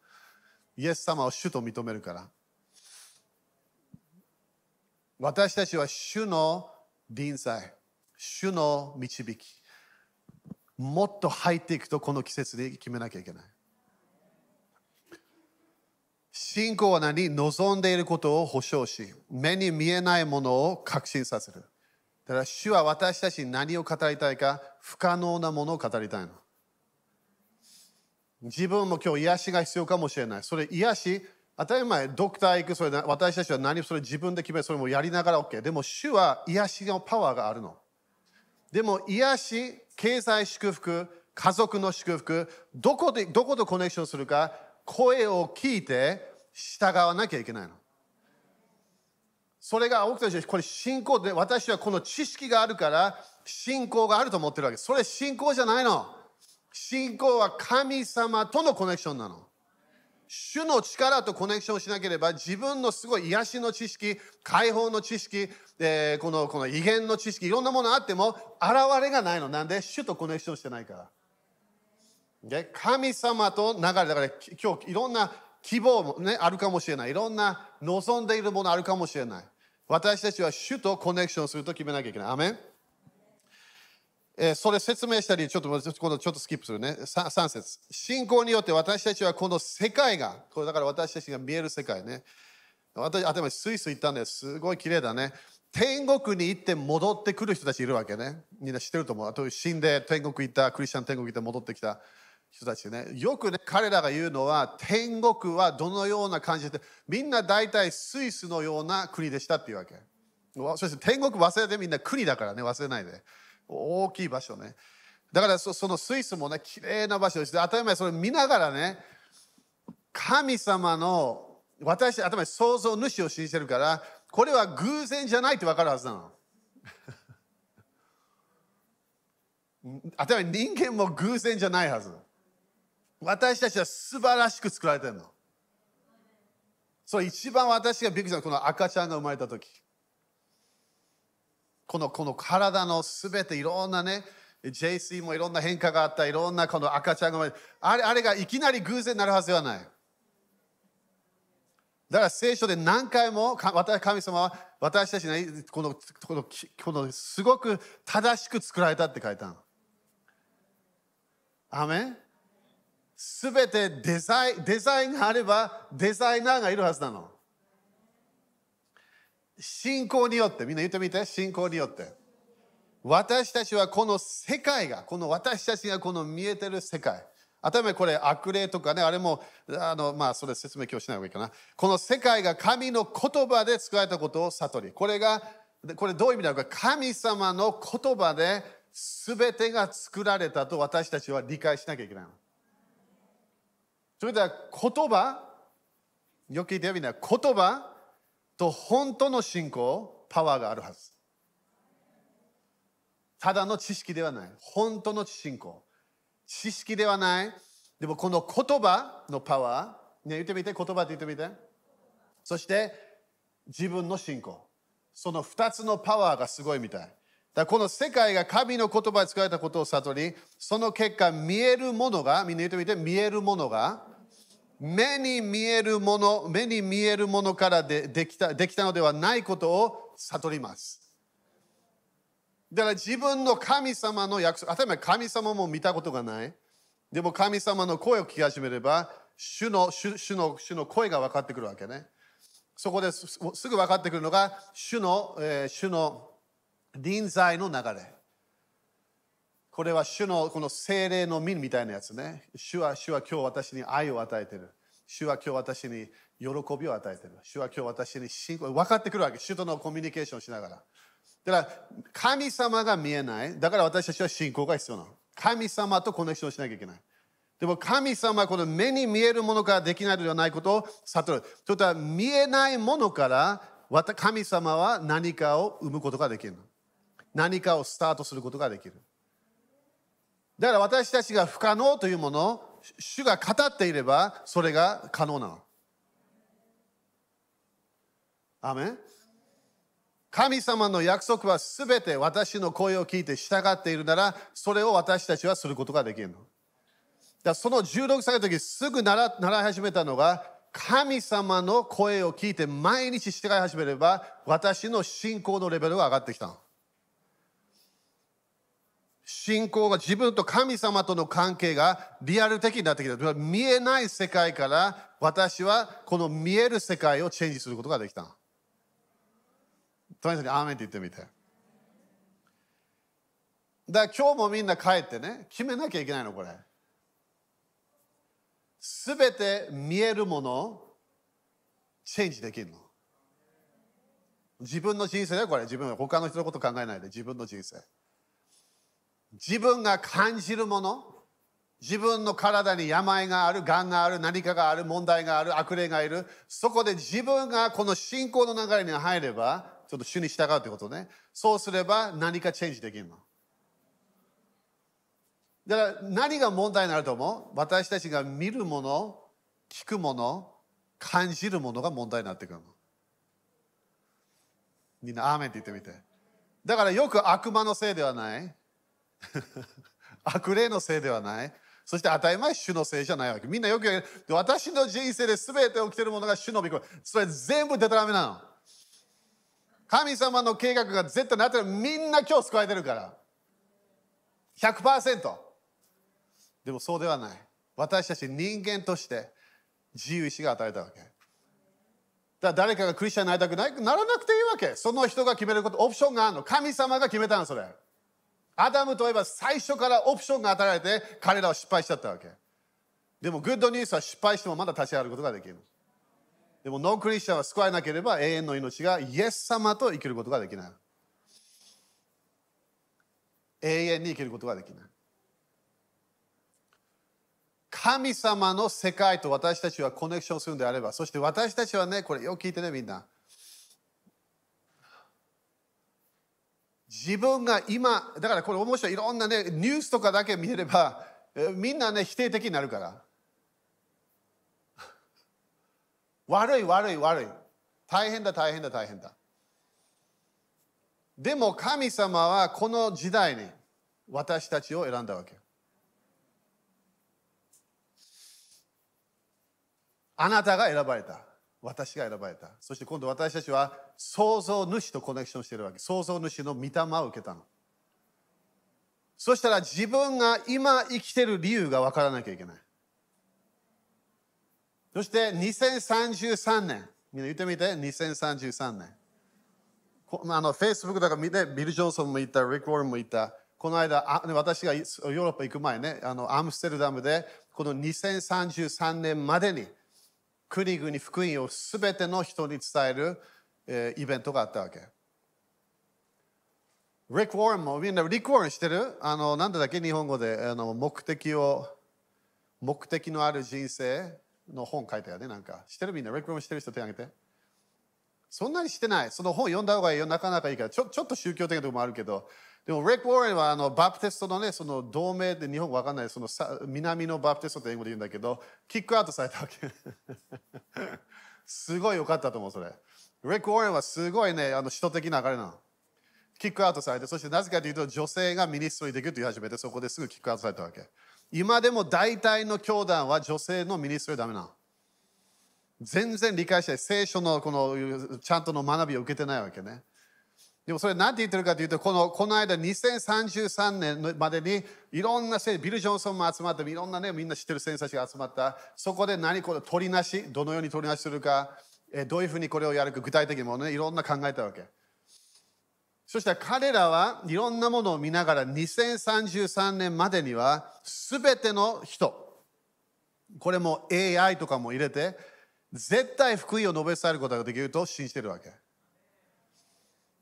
イエス様を主と認めるから。私たちは主の臨在主の導きもっと入っていくとこの季節で決めなきゃいけない。信仰は何？望んでいることを保証し目に見えないものを確信させる。だから主は私たちに何を語りたいか？不可能なものを語りたいの。自分も今日癒しが必要かもしれない。それ癒し当たり前ドクター行くそれ私たちは何それ自分で決めるそれもやりながら OK でも主は癒しのパワーがあるの。でも癒し経済祝福家族の祝福どこでどことコネクションするか声を聞いて従わなきゃいけないの。それが僕たちこれ信仰で私はこの知識があるから信仰があると思ってるわけ。それ信仰じゃないの。信仰は神様とのコネクションなの。主の力とコネクションしなければ自分のすごい癒しの知識解放の知識、えー、このこの威厳の知識いろんなものあっても現れがないのなんで主とコネクションしてないから。で神様と流れだから今日いろんな希望も、ね、あるかもしれない。いろんな望んでいるものあるかもしれない。私たちは主とコネクションすると決めなきゃいけない。アメン。えー、それ説明したり、ちょっと今度ちょっとスキップするね。3節信仰によって私たちはこの世界が、これだから私たちが見える世界ね。私、頭にスイス行ったんですすごい綺麗だね。天国に行って戻ってくる人たちいるわけね。みんな知ってると思う。あと死んで天国行った、クリスチャン天国行って戻ってきた人たちね。よくね、彼らが言うのは、天国はどのような感じで、みんな大体スイスのような国でしたっていうわけ。そして天国忘れてみんな国だからね、忘れないで。大きい場所ね。だからそのスイスもね綺麗な場所です。当たり前それ見ながらね神様の私当たり前創造主を信じてるからこれは偶然じゃないって分かるはずなの。当たり前人間も偶然じゃないはず。私たちは素晴らしく作られてるの。それ一番私がびっくりしたのはこの赤ちゃんが生まれた時。このこの体のすべていろんなね JC もいろんな変化があったいろんなこの赤ちゃんがあれあれがいきなり偶然になるはずではないだから聖書で何回も神様は私たちにこのこのこのすごく正しく作られたって書いたの。アメン？すべてデザイデザインがあればデザイナーがいるはずなの。信仰によって、みんな言ってみて、信仰によって。私たちはこの世界が、この私たちがこの見えてる世界。頭これ悪霊とかね、あれも、あの、まあ、それ説明今日しない方がいいかな。この世界が神の言葉で作られたことを悟り。これがこれどういう意味だろうか神様の言葉で全てが作られたと私たちは理解しなきゃいけないの。それでは言葉よく言ってみな言葉と本当の信仰パワーがあるはず。ただの知識ではない。本当の信仰。知識ではない。でもこの言葉のパワー、ね、言ってみて、言葉って言ってみて。そして自分の信仰。その2つのパワーがすごいみたい。だこの世界が神の言葉で使われたことを悟り、その結果見えるものが、みんな言ってみて、見えるものが、目に見えるもの、目に見えるものからでできたできたのではないことを悟ります。だから自分の神様の約束、当たり前神様も見たことがない。でも神様の声を聞き始めれば、主の主主の主の声が分かってくるわけね。そこですすぐ分かってくるのが、主の,、えー、主の臨在の流れ。これは主のこの精霊の実みたいなやつね。主は主は今日私に愛を与えてる。主は今日私に喜びを与えてる。主は今日私に信仰分かってくるわけ。主とのコミュニケーションをしながら。だから神様が見えない。だから私たちは信仰が必要なの。神様とコネクションしなきゃいけない。でも神様はこの目に見えるものからできないのではないことを悟る。ということは見えないものから神様は何かを生むことができる。何かをスタートすることができる。だから私たちが不可能というもの主が語っていればそれが可能なの。アメン神様の約束はすべて私の声を聞いて従っているなら、それを私たちはすることができるの。だその16歳の時すぐ習習い始めたのが、神様の声を聞いて毎日従い始めれば、私の信仰のレベルが上がってきたの。信仰が自分と神様との関係がリアル的になってきた。見えない世界から私はこの見える世界をチェンジすることができたの。隣にアーメンって言ってみて。だから今日もみんな帰ってね、決めなきゃいけないの、これ。すべて見えるものをチェンジできるの。自分の人生だよ、これ。自分は他の人のこと考えないで、自分の人生。自分が感じるもの、自分の体に病がある、がんがある、何かがある、問題がある、悪霊がいる。そこで自分がこの信仰の流れに入れば、ちょっと主に従うってことね。そうすれば何かチェンジできるの。だから何が問題になると思う？私たちが見るもの、聞くもの、感じるものが問題になってくるの。みんな、アーメンって言ってみて。だからよく悪魔のせいではない。悪霊のせいではない。そして当たり前主のせいじゃないわけ。みんなよく言う私の人生で全て起きてるものが主の御声。それ全部デタラメなの。神様の計画が絶対なってる。みんな今日救われてるから。100%でもそうではない。私たち人間として自由意志が与えたわけ。だから誰かがクリスチャンになりたくない。ならなくていいわけ。その人が決めること。オプションがあるの。神様が決めたのそれ。アダムといえば最初からオプションが与えられて彼らは失敗しちゃったわけでもグッドニュースは失敗してもまだ立ち上がることができるでもノンクリスチャンは救われなければ永遠の命がイエス様と生きることができない。永遠に生きることができない。神様の世界と私たちはコネクションするのであれば、そして私たちはね、これよく聞いてね、みんな。自分が今、だからこれ面白い、いろんなね、ニュースとかだけ見れば、みんなね、否定的になるから。悪い悪い悪い。大変だ大変だ大変だ。でも神様はこの時代に私たちを選んだわけ。あなたが選ばれた。私が選ばれた。そして今度私たちは創造主とコネクションしているわけ。創造主の御霊を受けたの。そしたら自分が今生きてる理由が分からなきゃいけない。そして2033年、みんな言ってみて、2033年。あの、Facebook とか見て、ビル・ジョンソンも言った、リック・ウォーンも言った、この間、あ私がヨーロッパ行く前ね、あのアムステルダムで、この2033年までに、国々福音をすべての人に伝える、えー、イベントがあったわけ。リック・ウォーンもみんなリック・ウォーンしてるあのなんだっけ日本語であの目的を目的のある人生の本書いたよねなんか。知ってる？みんな。リック・ウォーンしてる人手挙げて。そんなにしてない。その本読んだ方がいいよ。なかなかいいから。ちょちょっと宗教的なところもあるけど。でもリック・ウォーレンはあのバプテストのねその同盟で日本語わかんないその南のバプテストって英語で言うんだけどキックアウトされたわけすごい良かったと思うそれリック・ウォーレンはすごいねあの首都的な流れなのキックアウトされて、そしてなぜかというと、女性がミニストリーできると言い始めて、そこですぐキックアウトされたわけ。今でも大体の教団は女性のミニストリーダメなの。全然理解してない。聖書のこのちゃんとの学びを受けてないわけね。でもそれ何て言ってるかというと、このこの間2033年までにいろんなビル・ジョンソンも集まって、いろんなね、みんな知ってる先生たちが集まった。そこで何これ取りなし、どのように取りなしするか、えどういうふうにこれをやるか、具体的にもね、いろんな考えたわけ。そしたら彼らはいろんなものを見ながら2033年までには全ての人、これも AI とかも入れて、絶対福音を述べ伝えることができると信じてるわけ。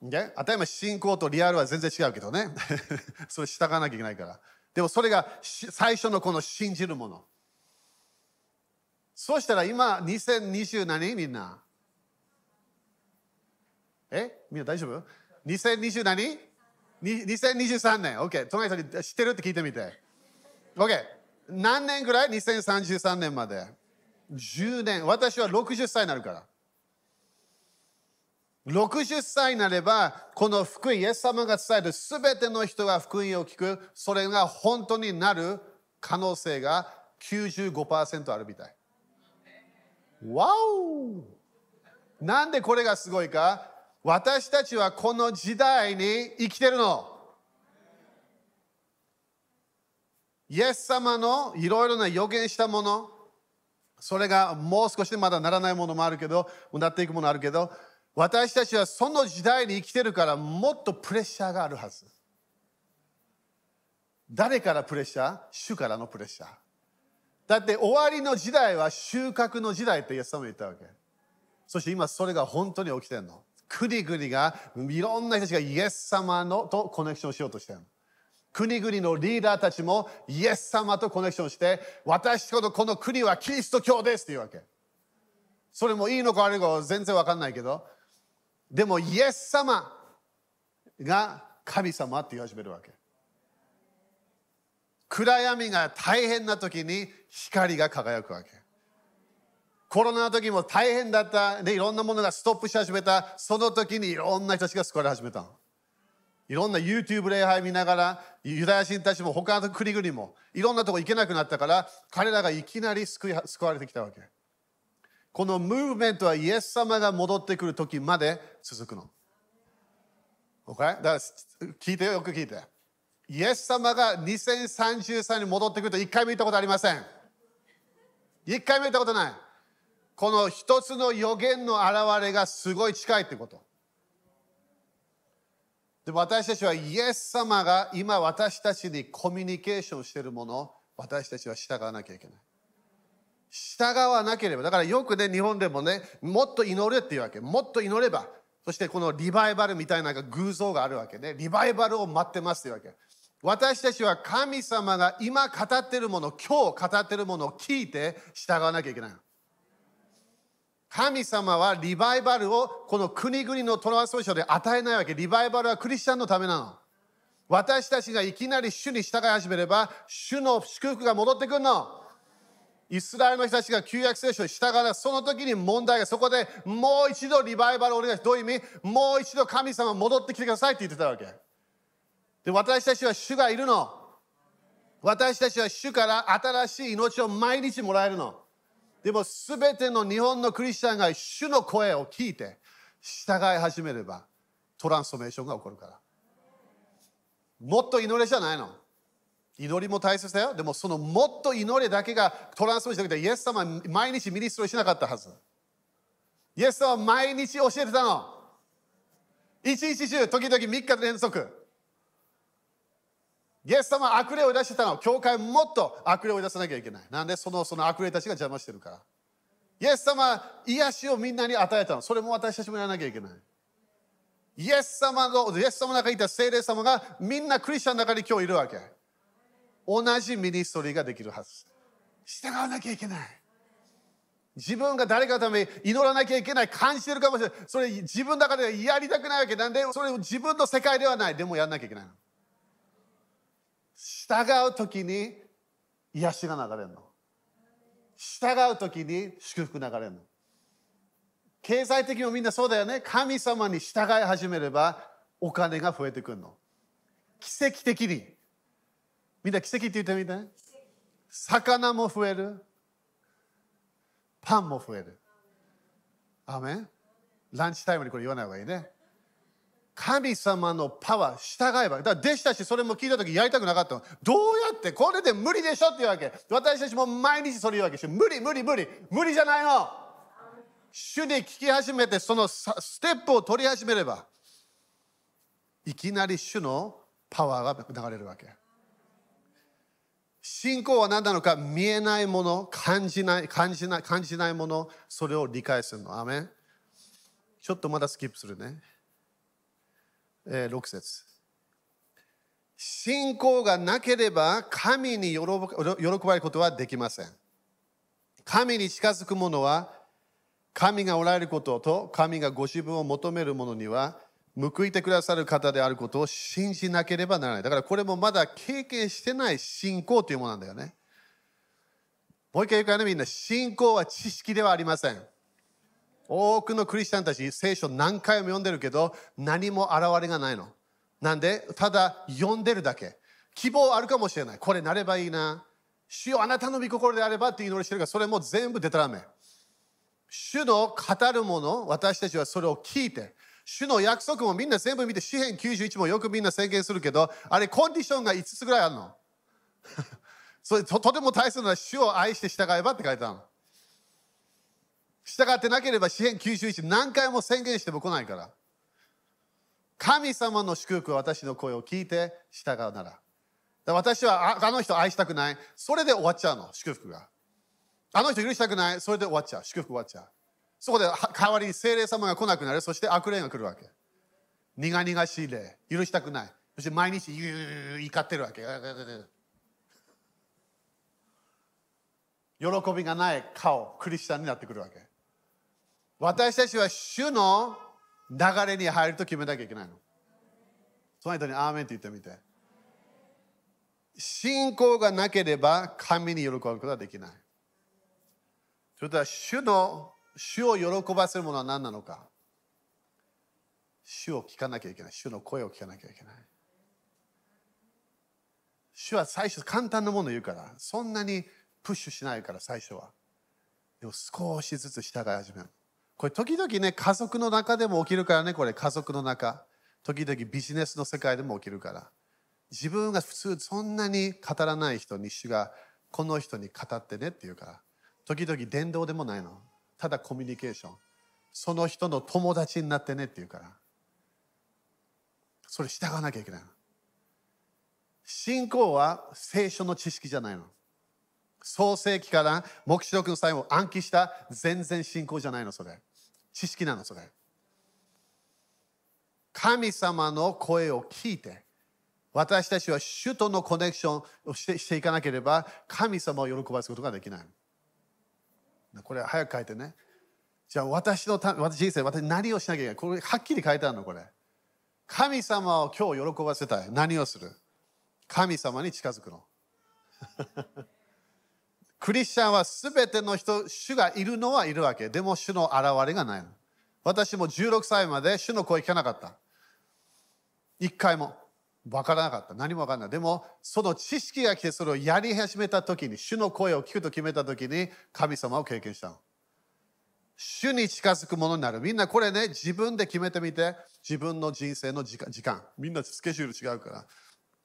で当たり前信仰とリアルは全然違うけどね。それ従わなきゃいけないから。でもそれが最初のこの信じるもの。そしたら今2020何みんな？え？みんな大丈夫？2020何 ?2023 年。OK。隣人に知ってるって聞いてみて。OK。何年ぐらい ?2033 年まで。10年。私は60歳になるから。60歳になれば、この福音、イエス様が伝えるすべての人が福音を聞く、それが本当になる可能性が95%あるみたい。わおなんでこれがすごいか？私たちはこの時代に生きてるの。イエス様のいろいろな予言したもの、それがもう少しでまだならないものもあるけど、なっていくものあるけど、私たちはその時代に生きてるからもっとプレッシャーがあるはず。誰からプレッシャー？主からのプレッシャー。だって終わりの時代は収穫の時代ってイエス様言ったわけ。そして今それが本当に起きてるの。国々がいろんな人たちがイエス様のとコネクションしようとしてる国々のリーダーたちもイエス様とコネクションして私ほどこの国はキリスト教ですっていうわけそれもいいのか悪いのか全然わかんないけどでもイエス様が神様って言い始めるわけ暗闇が大変な時に光が輝くわけコロナの時も大変だった。で、いろんなものがストップし始めた。その時にいろんな人たちが救われ始めたの。いろんな YouTube 礼拝見ながら、ユダヤ人たちも他の国々もいろんなとこ行けなくなったから、彼らがいきなり救い救われてきたわけ。このムーブメントはイエス様が戻ってくる時まで続くの。OK? だから聞いてよく聞いて。イエス様が2033に戻ってくると一回も言ったことありません。一回も言ったことない。この一つの予言の現れがすごい近いってこと。で私たちはイエス様が今私たちにコミュニケーションしているものを私たちは従わなきゃいけない。従わなければ、だからよくね、日本でもね、もっと祈れっていうわけ。もっと祈れば。そしてこのリバイバルみたいな偶像があるわけね。リバイバルを待ってますっていうわけ。私たちは神様が今語ってるもの、今日語ってるものを聞いて従わなきゃいけない。神様はリバイバルをこの国々のトランスフォーションで与えないわけ。リバイバルはクリスチャンのためなの。私たちがいきなり主に従い始めれば、主の祝福が戻ってくるの。イスラエルの人たちが旧約聖書に従うその時に問題がそこでもう一度リバイバルお願いしどういう意味？もう一度神様戻ってきてくださいって言ってたわけ。で、私たちは主がいるの。私たちは主から新しい命を毎日もらえるの。でも全ての日本のクリスチャンが主の声を聞いて従い始めればトランスフォーメーションが起こるから。もっと祈れじゃないの。祈りも大切だよ。でもそのもっと祈れだけがトランスフォーメーションでイエス様は毎日ミニストリーしなかったはず。イエス様は毎日教えてたの。一日中、時々3日連続。イエス様は悪霊を出してたの。教会もっと悪霊を出さなきゃいけない。なんでそのその悪霊たちが邪魔してるから。イエス様は癒しをみんなに与えたの。それも私たちもやらなきゃいけない。イエス様の、イエス様の中にいた聖霊様がみんなクリスチャンの中に今日いるわけ。同じミニストリーができるはず。従わなきゃいけない。自分が誰かのために祈らなきゃいけない感じてるかもしれない。それ自分の中でやりたくないわけなんで、それ自分の世界ではない。でもやらなきゃいけないの。従う時に癒しが流れるの。従う時に祝福流れるの。経済的にもみんなそうだよね。神様に従い始めればお金が増えてくるの。奇跡的に。みんな奇跡って言ってみて。魚も増える。パンも増える。アメンランチタイムにこれ言わない方がいいね。神様のパワー、従えば。だから弟子たちそれも聞いた時やりたくなかったの。どうやってこれで無理でしょっていうわけ。私たちも毎日それ言うわけで無理無理無理。無理じゃないの。主で聞き始めてそのステップを取り始めればいきなり主のパワーが流れるわけ。信仰は何なのか見えないもの、感じない、感じない、感じないもの、それを理解するの。アメちょっとまだスキップするね。えー、6節信仰がなければ神に喜ばれることはできません。神に近づく者は神がおられることと神がご自分を求める者には報いてくださる方であることを信じなければならない。だからこれもまだ経験してない信仰というものなんだよね。もう一回言うからね、みんな、信仰は知識ではありません。多くのクリスチャンたち、聖書何回も読んでるけど、何も現れがないの。なんで、ただ読んでるだけ。希望あるかもしれない。これなればいいな。主よあなたの御心であればって祈りしてるから、それも全部でたらめ。主の語るもの、私たちはそれを聞いて、主の約束もみんな全部見て、詩篇91もよくみんな宣言するけど、あれコンディションが5つぐらいあるの？それととても大切な主を愛して従えばって書いてあるの。従ってなければ詩篇91何回も宣言しても来ないから。神様の祝福は私の声を聞いて従うなら。ら私はあの人愛したくない。それで終わっちゃうの、祝福が。あの人許したくない。それで終わっちゃう。祝福終わっちゃう。そこで代わりに精霊様が来なくなる。そして悪霊が来るわけ。苦々しい霊。許したくない。そして毎日怒ってるわけ。喜びがない顔、クリスチャンになってくるわけ。私たちは主の流れに入ると決めなきゃいけないの。その人にアーメンって言ってみて。信仰がなければ神に喜ぶことはできない。それでは主の主を喜ばせるものは何なのか主を聞かなきゃいけない。主の声を聞かなきゃいけない。主は最初簡単なもの言うから、そんなにプッシュしないから最初は。でも少しずつ従い始める。これ時々ね、家族の中でも起きるからね、これ家族の中。時々ビジネスの世界でも起きるから。自分が普通そんなに語らない人に主がこの人に語ってねって言うから。時々伝道でもないの。ただコミュニケーションその人の友達になってねって言うから。それ従わなきゃいけない信仰は聖書の知識じゃないの。創世記から黙示録の際も暗記した全然信仰じゃないのそれ。知識なのそれ。神様の声を聞いて私たちは主とのコネクションをしてしていかなければ神様を喜ばすことができないこれ早く書いてね。じゃあ私のた私人生、私何をしなきゃいけない？これはっきり書いてあるの、これ。神様を今日喜ばせたい。何をする？神様に近づくの。クリスチャンは全ての人、主がいるのはいるわけ。でも主の現れがないの。私も16歳まで主の声聞かなかった。一回も。分からなかった。何も分からない。でも、その知識が来て、それをやり始めた時に、主の声を聞くと決めた時に、神様を経験したの。主に近づくものになる。みんなこれね、自分で決めてみて、自分の人生の時間。みんなスケジュール違うから。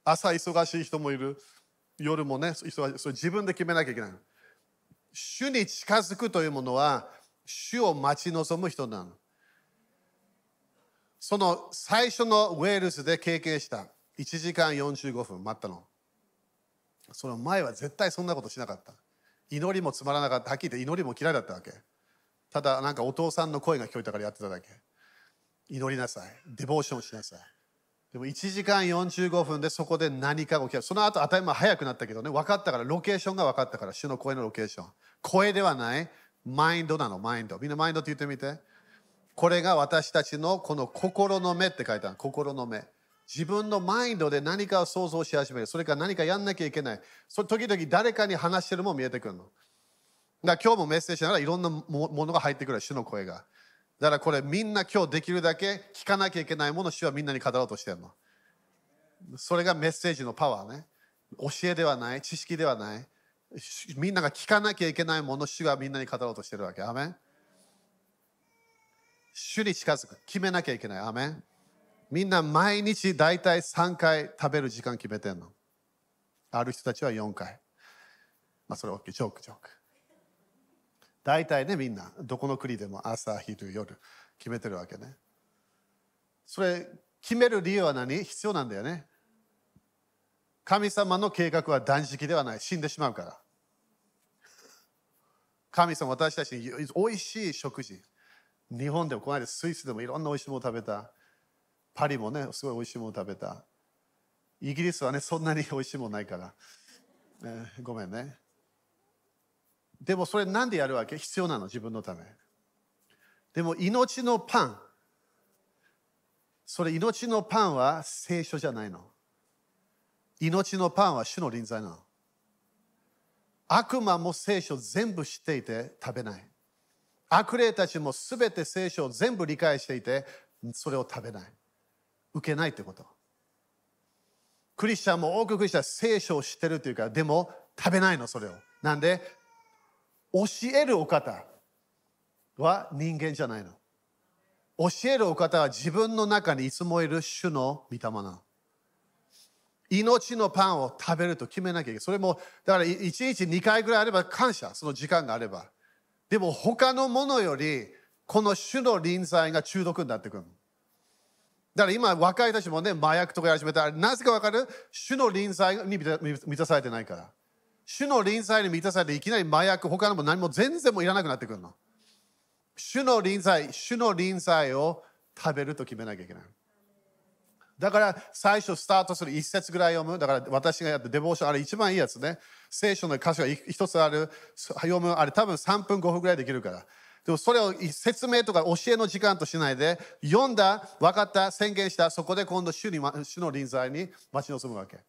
朝忙しい人もいる。夜もね、忙しい。それ自分で決めなきゃいけない。主に近づくというものは、主を待ち望む人なの。その最初のウェールズで経験した1時間45分待ったのその前は絶対そんなことしなかった祈りもつまらなかったはっきり言って祈りも嫌いだったわけただなんかお父さんの声が聞こえたからやってただけ祈りなさい。デボーションしなさい。でも1時間45分でそこで何かが起きる。その後当たり前早くなったけどね、分かったから、ロケーションが分かったから、主の声のロケーション。声ではない、マインドなの、マインド。みんなマインドって言ってみて。これが私たちのこの心の目って書いてある。心の目。自分のマインドで何かを想像し始める。それから何かやんなきゃいけない。そ時々誰かに話してるも見えてくるの。だ今日もメッセージならいろんなものが入ってくる、主の声が。だからこれみんな今日できるだけ聞かなきゃいけないものを主はみんなに語ろうとしてるの。それがメッセージのパワーね。教えではない、知識ではない。みんなが聞かなきゃいけないものを主がみんなに語ろうとしてるわけ。アメン主に近づく。決めなきゃいけない。アメンみんな毎日大体3回食べる時間決めてんの。ある人たちは4回。まあそれ OK、ジョーク、ジョーク。大体ね、みんな、どこの国でも朝、昼、夜決めてるわけね。それ、決める理由は何？必要なんだよね。神様の計画は断食ではない。死んでしまうから。神様、私たちにおいしい食事。日本でも、この間スイスでもいろんなおいしいもの食べた。パリもね、すごいおいしいもの食べた。イギリスはね、そんなにおいしいものないから。えー、ごめんね。でもそれなんでやるわけ？必要なの、自分のため。でも命のパン。それ命のパンは聖書じゃないの。命のパンは主の臨在なの。悪魔も聖書全部知っていて食べない。悪霊たちもすべて聖書を全部理解していてそれを食べない。受けないってこと。クリスチャンも多くクリスチャン聖書を知ってるというか、でも食べないの、それを。なんで、教えるお方は人間じゃないの。教えるお方は自分の中にいつもいる主の御霊なの。命のパンを食べると決めなきゃいけない。それも、だから1日2回ぐらいあれば感謝、その時間があれば。でも他のものより、この主の臨在が中毒になってくるの。だから今若い人たちもね、麻薬とかやり始めたら、なぜかわかる？主の臨在に満たされてないから。主の臨在に満たされていきなり麻薬、他のも何も全然もいらなくなってくるの。主の臨在、主の臨在を食べると決めなきゃいけない。だから最初スタートする一節ぐらい読む。だから私がやったデボーション、あれ一番いいやつね。聖書の歌詞が一つある。読む、あれ多分3分5分ぐらいできるから。でもそれを説明とか教えの時間としないで、読んだ、分かった、宣言した、そこで今度主に主の臨在に待ち望むわけ。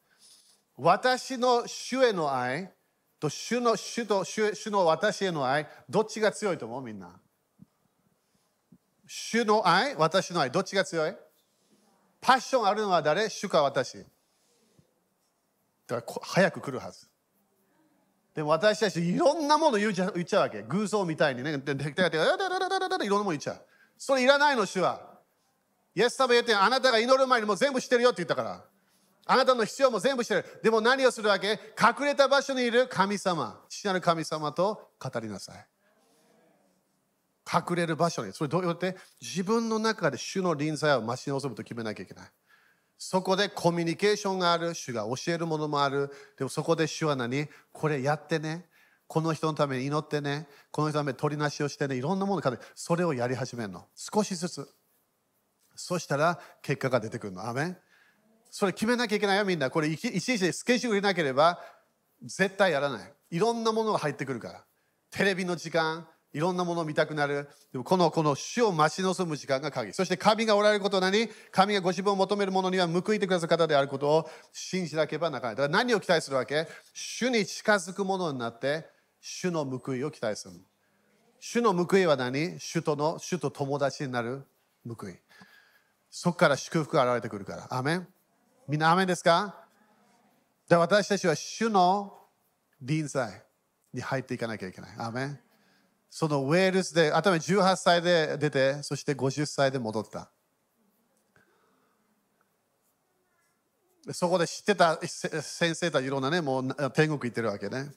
私の主への愛と主の主と主主の私への愛、どっちが強いと思う？みんな。主の愛、私の愛、どっちが強い？パッションあるのは誰？主か私。だから早く来るはず。でも私たちいろんなもの言っちゃうわけ。偶像みたいにね。いろんなもの言っちゃう。それいらないの、主は。イエス様言って、あなたが祈る前にもう全部知ってるよって言ったから。あなたの必要も全部知ってる。でも何をするわけ隠れた場所にいる神様、父なる神様と語りなさい。隠れる場所に。それどうやって自分の中で主の臨在を待ち望むと決めなきゃいけない。そこでコミュニケーションがある。主が教えるものもある。でもそこで主は何？これやってね。この人のために祈ってね。この人のために取りなしをしてね。いろんなものがそれをやり始めるの。少しずつ。そしたら結果が出てくるの。アメンそれ決めなきゃいけないよ、みんな。これいちいちスケジュール入れなければ絶対やらない。いろんなものが入ってくるから。テレビの時間、いろんなものを見たくなる。でもこの、この主を待ち望む時間が鍵。そして神がおられることは何神がご自分を求めるものには報いてくださる方であることを信じなければならない。だから何を期待するわけ？主に近づくものになって、主の報いを期待する。主の報いは何？主との、主と友達になる報い。そこから祝福が現れてくるから。アメン？みんなアメンですか？で私たちは主の臨在に入っていかなきゃいけない。アメン？そのウェールズで、頭18歳で出て、そして50歳で戻った。そこで知ってた先生たちいろんなね、もう天国行ってるわけね。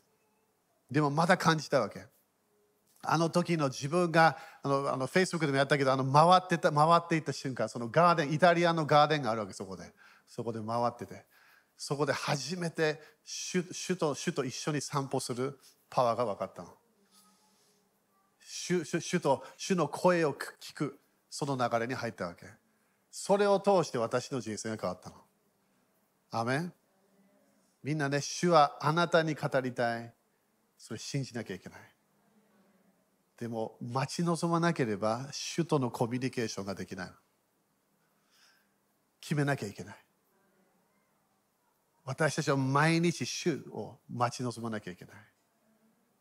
でもまだ感じたわけ。あの時の自分が、あの、あの Facebook でもやったけど、あの回ってた、回っていった瞬間、そのガーデン、イタリアのガーデンがあるわけ、そこで。そこで回ってて。そこで初めて主主と主と一緒に散歩するパワーが分かったの。主主主と主の声を聞くその流れに入ったわけ。それを通して私の人生が変わったの。アメンみんなね、主はあなたに語りたい。それ信じなきゃいけない。でも、待ち望まなければ、主とのコミュニケーションができない。決めなきゃいけない。私たちは毎日主を待ち望まなきゃいけない。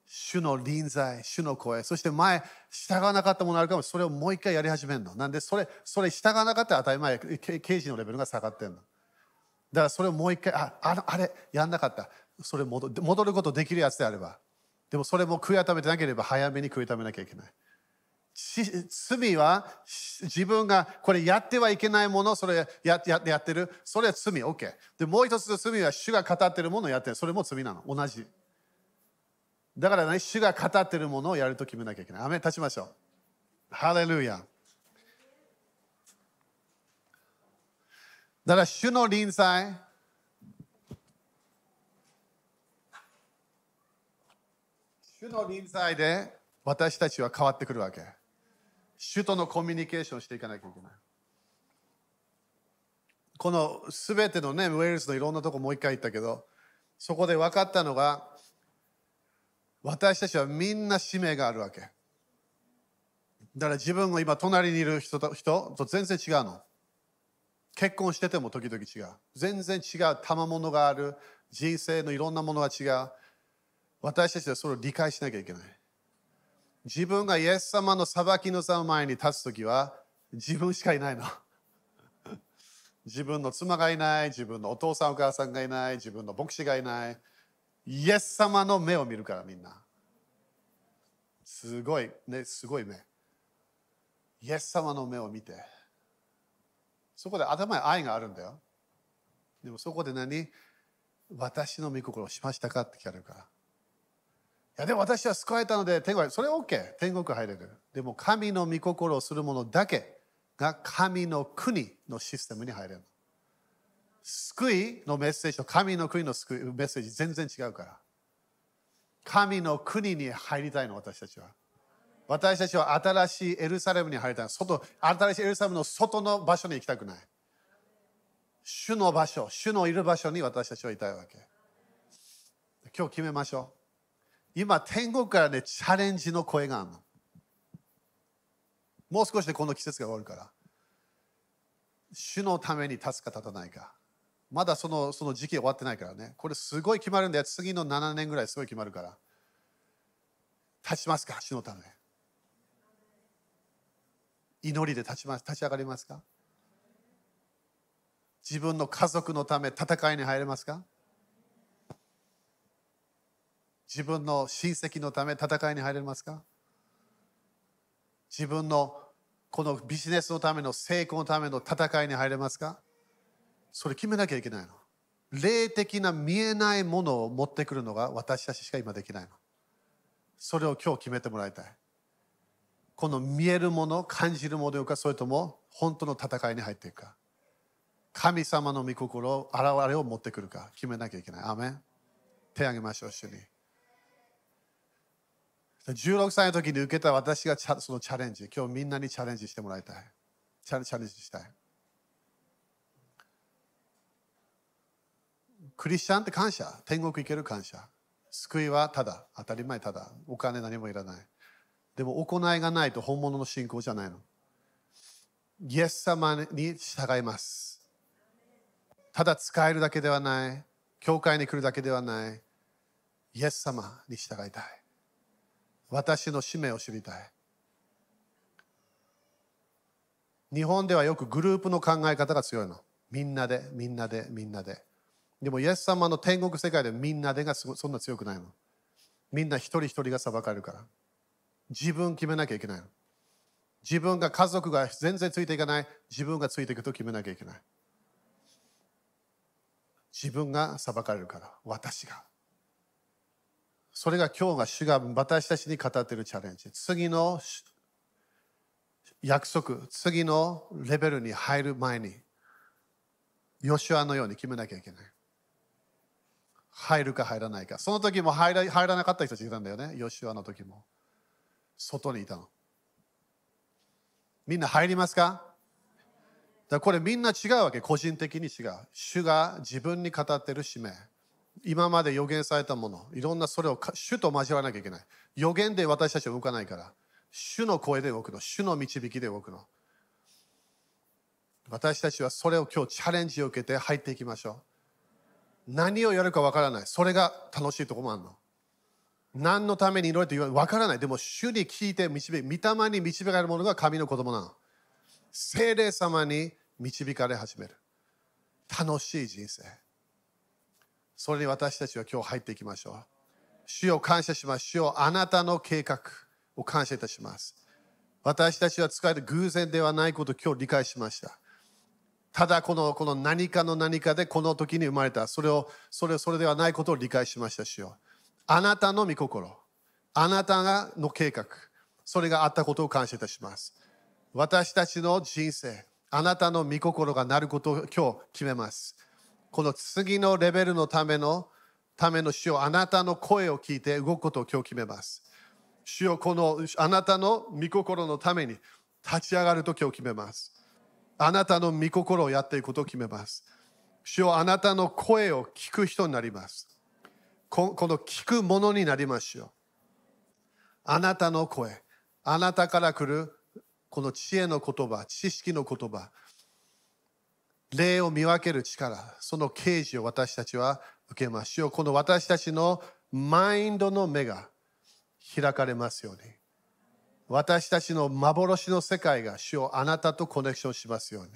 主の臨在、主の声、そして前、従わなかったものあるかも、それをもう一回やり始めるの。なんで、それ、それ従わなかったら当たり前、刑事のレベルが下がってるの。だからそれをもう一回、あ、ああれ、やんなかった。それ戻戻ることできるやつであれば。でもそれも悔い改めてなければ早めに悔い改めなきゃいけない。罪は自分がこれやってはいけないもの、それやややってる、それは罪、OK。で、もう一つの罪は主が語ってるものをやってる、それも罪なの、同じ。だからね、主が語ってるものをやると決めなきゃいけない。アメ立ちましょう。ハレルヤ。だから主の臨在、主の臨在で私たちは変わってくるわけ。主とのコミュニケーションしていかなきゃいけない。このすべてのね、ウェールズのいろんなとこもう一回言ったけど、そこで分かったのが、私たちはみんな使命があるわけ。だから自分が今隣にいる人と人と全然違うの。結婚してても時々違う。全然違う賜物がある。人生のいろんなものが違う。私たちはそれを理解しなきゃいけない。自分がイエス様の裁きの座の前に立つときは自分しかいないの。自分の妻がいない、自分のお父さんお母さんがいない、自分の牧師がいない。イエス様の目を見るからみんな。すごい、ね、すごい目。イエス様の目を見て。そこで頭に愛があるんだよ。でもそこで何？私の御心をしましたかって聞かれるからい。やでも私は救われたので天国それ OK 天国入れるでも神の御心をする者だけが神の国のシステムに入れる救いのメッセージと神の国の救いメッセージ全然違うから神の国に入りたいの私たちは私たちは新しいエルサレムに入りたい外新しいエルサレムの外の場所に行きたくない主の場所主のいる場所に私たちはいたいわけ今日決めましょう今、天国からね、チャレンジの声があるの。もう少しでこの季節が終わるから。主のために立つか立たないか。まだそのその時期終わってないからね。これすごい決まるんだよ。次の7年ぐらいすごい決まるから。立ちますか？主のため。祈りで立ちます立ち上がりますか？自分の家族のため戦いに入れますか？自分の親戚のため戦いに入れますか？自分のこのビジネスのための成功のための戦いに入れますか？それ決めなきゃいけないの。霊的な見えないものを持ってくるのが私たちしか今できないの。それを今日決めてもらいたい。この見えるもの、感じるものか、それとも本当の戦いに入っていくか。神様の御心、現れを持ってくるか決めなきゃいけない。アメン手を挙げましょう、一緒に。16歳の時に受けた私がそのチャレンジ、今日みんなにチャレンジしてもらいたい。チャレンジしたい。クリスチャンって感謝。天国行ける感謝。救いはただ。当たり前ただ。お金何もいらない。でも行いがないと本物の信仰じゃないの。イエス様に従います。ただ使えるだけではない。教会に来るだけではない。イエス様に従いたい。私の使命を知りたい。日本ではよくグループの考え方が強いの。みんなで、みんなで、みんなで。でも、イエス様の天国世界でみんなでがそんな強くないの。みんな一人一人が裁かれるから。自分決めなきゃいけないの。自分が家族が全然ついていかない。自分がついていくと決めなきゃいけない。自分が裁かれるから。私が。それが今日が主が私たちに語っているチャレンジ。次の約束、次のレベルに入る前に、ヨシュアのように決めなきゃいけない。入るか入らないか。その時も入ら入らなかった人たちいたんだよね。ヨシュアの時も。外にいたの。みんな入りますか？だこれみんな違うわけ、個人的に違う。主が自分に語ってる使命。今まで予言されたもの、いろんなそれを主と交わなきゃいけない。予言で私たちは動かないから、主の声で動くの、主の導きで動くの。私たちはそれを今日チャレンジを受けて入っていきましょう。何をやるかわからない。それが楽しいとこもあるの。何のために祈ると言わわからない。でも主に聞いて導き、御霊に導かれるものが神の子供なの。精霊様に導かれ始める。楽しい人生。それに私たちは今日入っていきましょう。主を感謝します。主をあなたの計画を感謝いたします。私たちは使える偶然ではないことを今日理解しました。ただこのこの何かの何かでこの時に生まれた。それを、それそれではないことを理解しました、主よ。あなたの御心、あなたがの計画、それがあったことを感謝いたします。私たちの人生、あなたの御心がなることを今日決めます。この次のレベルのためのための主をあなたの声を聞いて動くことを今日決めます。主よこのあなたの御心のために立ち上がると今日決めます。あなたの御心をやっていくことを決めます。主よあなたの声を聞く人になります。この聞くものになりましょう。あなたの声、あなたから来るこの知恵の言葉、知識の言葉、霊を見分ける力、その啓示を私たちは受けましょう。この私たちのマインドの目が開かれますように。私たちの幻の世界が主をあなたとコネクションしますように。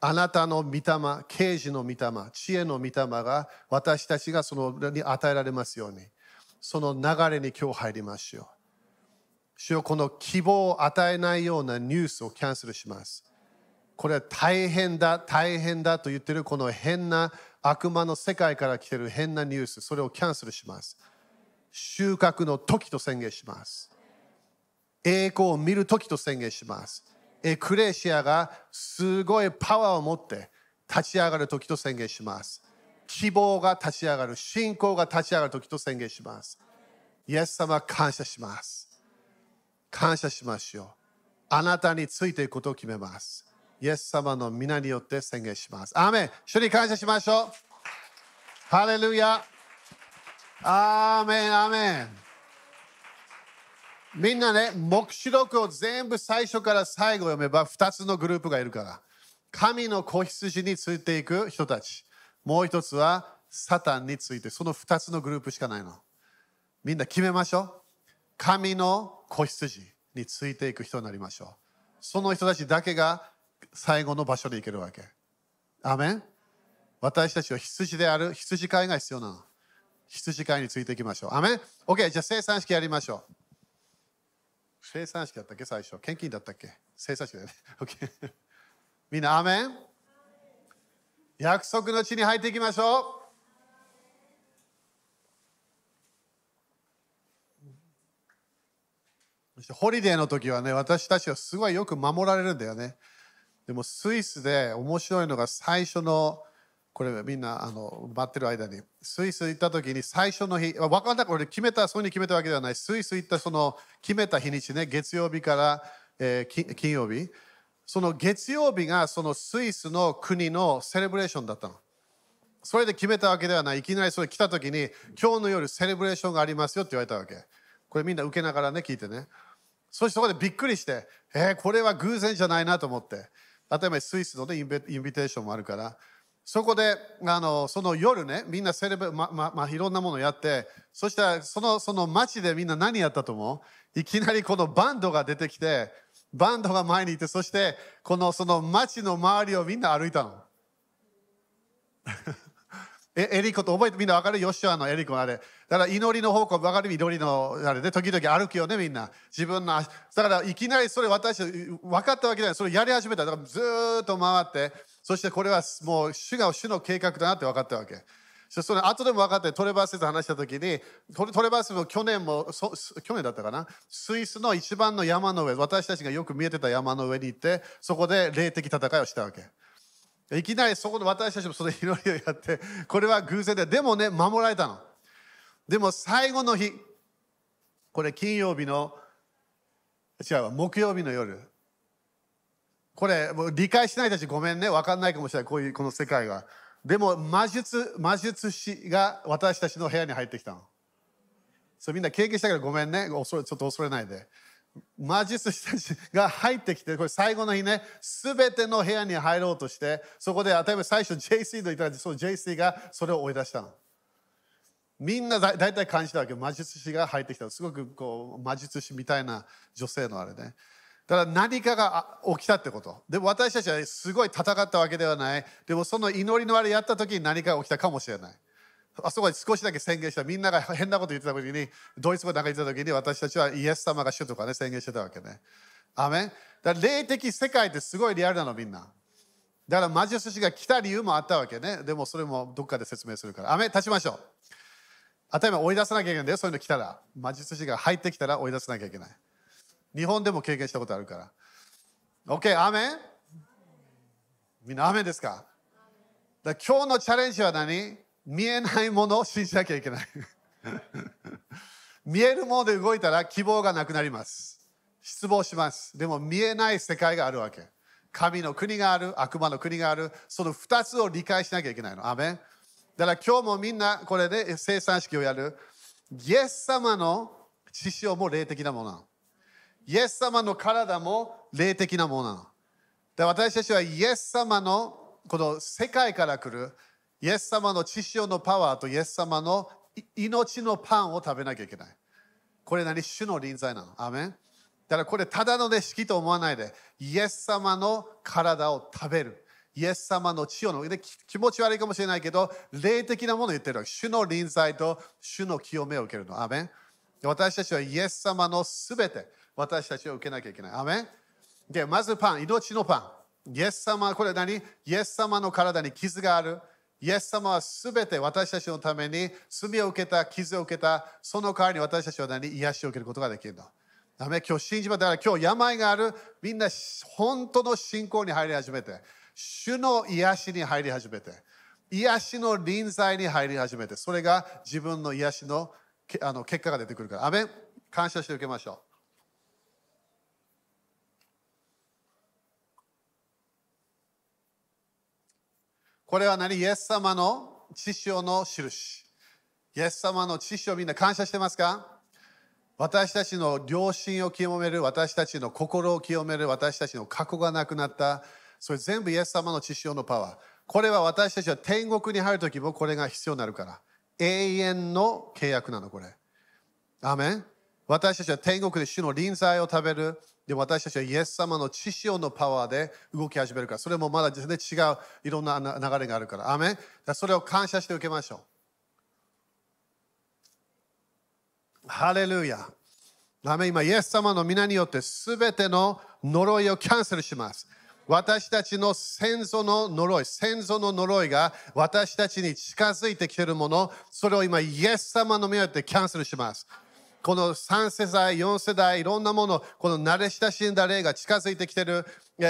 あなたの御霊、啓示の御霊、知恵の御霊が私たちがそのに与えられますように。その流れに今日入りましょう。主よこの希望を与えないようなニュースをキャンセルします。これは大変だ、大変だと言ってるこの変な悪魔の世界から来てる変なニュース、それをキャンセルします。収穫の時と宣言します。栄光を見る時と宣言します。エクレシアがすごいパワーを持って立ち上がる時と宣言します。希望が立ち上がる、信仰が立ち上がる時と宣言します。イエス様感謝します。感謝しましょう。あなたについていくことを決めます。イエス様の皆によって宣言します。アーメン主に感謝しましょう。ハレルヤアーメンアーメンみんなね、黙示録を全部最初から最後読めば2つのグループがいるから。神の子羊についていく人たち。もう一つはサタンについて、その2つのグループしかないの。みんな決めましょう。神の子羊についていく人になりましょう。その人たちだけが最後の場所に行けるわけ。アメン？私たちは羊である羊飼いが必要なの。羊飼いについていきましょう。アメン ?OK、じゃあ生産式やりましょう。生産式だったっけ？最初。献金だったっけ？生産式だよね。OK。みんな、アメン？約束の地に入っていきましょう。そしてホリデーの時はね、私たちはすごいよく守られるんだよね。でもスイスで面白いのが最初の、これみんなあの待ってる間に、スイス行った時に最初の日、分かんない、これ決めた、そういうふうに決めたわけではない。スイス行ったその決めた日にちね、月曜日から、えー、金曜日。その月曜日がそのスイスの国のセレブレーションだったの。それで決めたわけではない。いきなりそれ来た時に、今日の夜セレブレーションがありますよって言われたわけ。これみんな受けながらね、聞いてね。そしてそこでびっくりして、えー、これは偶然じゃないなと思って、例えばスイスの、ね、インビテーションもあるから、そこであのその夜ね、みんなセレブ、まままあ、いろんなものやって、そしたらそのその街でみんな何やったと思う？いきなりこのバンドが出てきて、バンドが前にいて、そしてこのその街の周りをみんな歩いたの。えエリコと覚えてみんな分かる？ヨシュアのエリコあれ。だから祈りの方向分かる？祈りのあれで時々歩くよねみんな。自分のだからいきなりそれ私分かったわけじゃない。それやり始めた。だからずっと回って、そしてこれはもう主が主の計画だなって分かったわけ。そそれ後でも分かってトレバースと話した時にトレバースも去年もそ去年だったかな？スイスの一番の山の上私たちがよく見えてた山の上に行ってそこで霊的戦いをしたわけ。いきなりそこで私たちもその祈りをやって、これは偶然で、でもね、守られたの。でも最後の日、これ金曜日の、違う、木曜日の夜、これ、もう理解しないたちごめんね。わかんないかもしれない。こういう、この世界が。でも、魔術、魔術師が私たちの部屋に入ってきたの。それみんな経験したからごめんね。恐れちょっと恐れないで。魔術師たちが入ってきて、これ最後の日ね、すべての部屋に入ろうとして、そこで、例えば最初 JC と言ったら、その JC がそれを追い出したの。みんなだ大体感じたわけ魔術師が入ってきたすごくこう魔術師みたいな女性のあれねだから何かが起きたってこと。でも私たちはすごい戦ったわけではない。でもその祈りのあれやった時に何かが起きたかもしれない。あそこで少しだけ宣言したみんなが変なこと言ってた時にドイツ語なんか言ってた時に私たちはイエス様が主とかね宣言してたわけね。アメだから霊的世界ってすごいリアルなのみんな。だから魔術師が来た理由もあったわけね。でもそれもどっかで説明するから。アメ立ちましょう。当たり前追い出さなきゃいけないんだよ。そういうの来たら。魔術師が入ってきたら追い出さなきゃいけない。日本でも経験したことあるから。OK アメン？みんなアメンですか？だ今日のチャレンジは何？見えないものを信じなきゃいけない。見えるもので動いたら希望がなくなります。失望します。でも見えない世界があるわけ。神の国がある悪魔の国がある。その2つを理解しなきゃいけないの。アメン？だから今日もみんなこれで生産式をやる。イエス様の血潮も霊的なものなの。イエス様の体も霊的なものなの。で私たちはイエス様のこの世界から来るイエス様の血潮のパワーとイエス様の命のパンを食べなきゃいけない。これ何？主の臨在なの。アメンだからこれただの儀式と思わないでイエス様の体を食べる。イエス様の血を飲む。気持ち悪いかもしれないけど、霊的なものを言ってるわけ。主の臨在と主の清めを受けるの。アメン私たちはイエス様のすべて、私たちを受けなきゃいけない。アメンで、まずパン、命のパン。イエス様、これ何？イエス様の体に傷がある。イエス様はすべて私たちのために罪を受けた、傷を受けた、その代わりに私たちは何？癒しを受けることができるの。ダメ今日信じまだから今日病があるみんな本当の信仰に入り始めて主の癒しに入り始めて、癒しの臨在に入り始めて、それが自分の癒しのあの結果が出てくるから。アメン感謝して受けましょう。これは何？イエス様の知潮の印。イエス様の知潮みんな感謝してますか？私たちの良心を清める、私たちの心を清める、私たちの過去がなくなった、それ全部イエス様の知潮のパワー。これは私たちは天国に入るときもこれが必要になるから。永遠の契約なの、これ。アメン私たちは天国で主の臨在を食べる。で、私たちはイエス様の知潮のパワーで動き始めるから。それもまだ全然違ういろんな流れがあるから。アメンそれを感謝して受けましょう。ハレルヤ。アメ今、イエス様の皆によってすべての呪いをキャンセルします。私たちの先祖の呪い、先祖の呪いが私たちに近づいてきているもの、それを今、イエス様の目をってキャンセルします。この3世代、4世代、いろんなもの、この慣れ親しんだ霊が近づいてきている、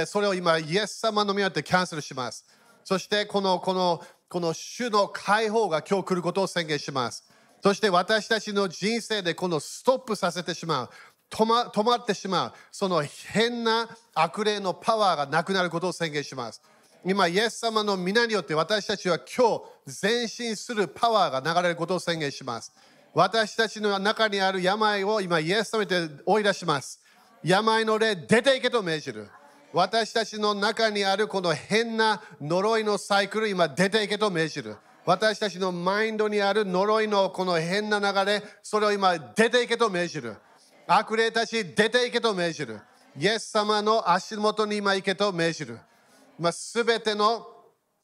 それを今、イエス様の目をってキャンセルします。そしてこの、この、この主の解放が今日来ることを宣言します。そして私たちの人生でこのストップさせてしまう。止ま止まってしまうその変な悪霊のパワーがなくなることを宣言します今イエス様の皆によって私たちは今日前進するパワーが流れることを宣言します私たちの中にある病を今イエス様で追い出します病の霊出ていけと命じる私たちの中にあるこの変な呪いのサイクル今出ていけと命じる私たちのマインドにある呪いのこの変な流れそれを今出ていけと命じる悪霊たち出ていけと命じる。イエス様の足元に今行けと命じる。すべての、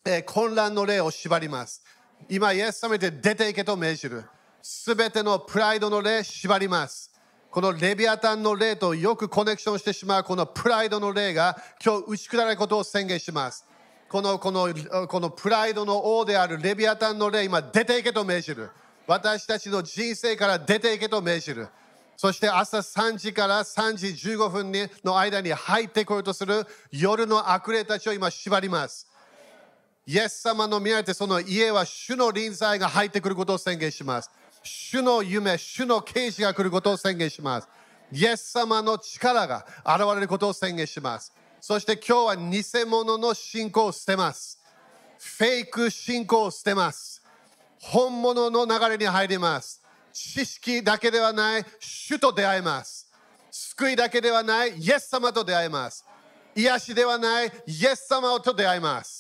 え、混乱の霊を縛ります。今、イエス様で出ていけと命じる。すべてのプライドの霊縛ります。このレビアタンの霊とよくコネクションしてしまうこのプライドの霊が今日打ち砕かれることを宣言します。このこのこのプライドの王であるレビアタンの霊、今出ていけと命じる。私たちの人生から出ていけと命じる。そして朝3時から3時15分の間に入ってこようとする夜の悪霊たちを今縛ります。イエス様の見られてその家は主の臨在が入ってくることを宣言します。主の夢、主の啓示が来ることを宣言します。イエス様の力が現れることを宣言します。そして今日は偽物の信仰を捨てます。フェイク信仰を捨てます。本物の流れに入ります。知識だけではない主と出会います。救いだけではないイエス様と出会います。癒しではないイエス様と出会います。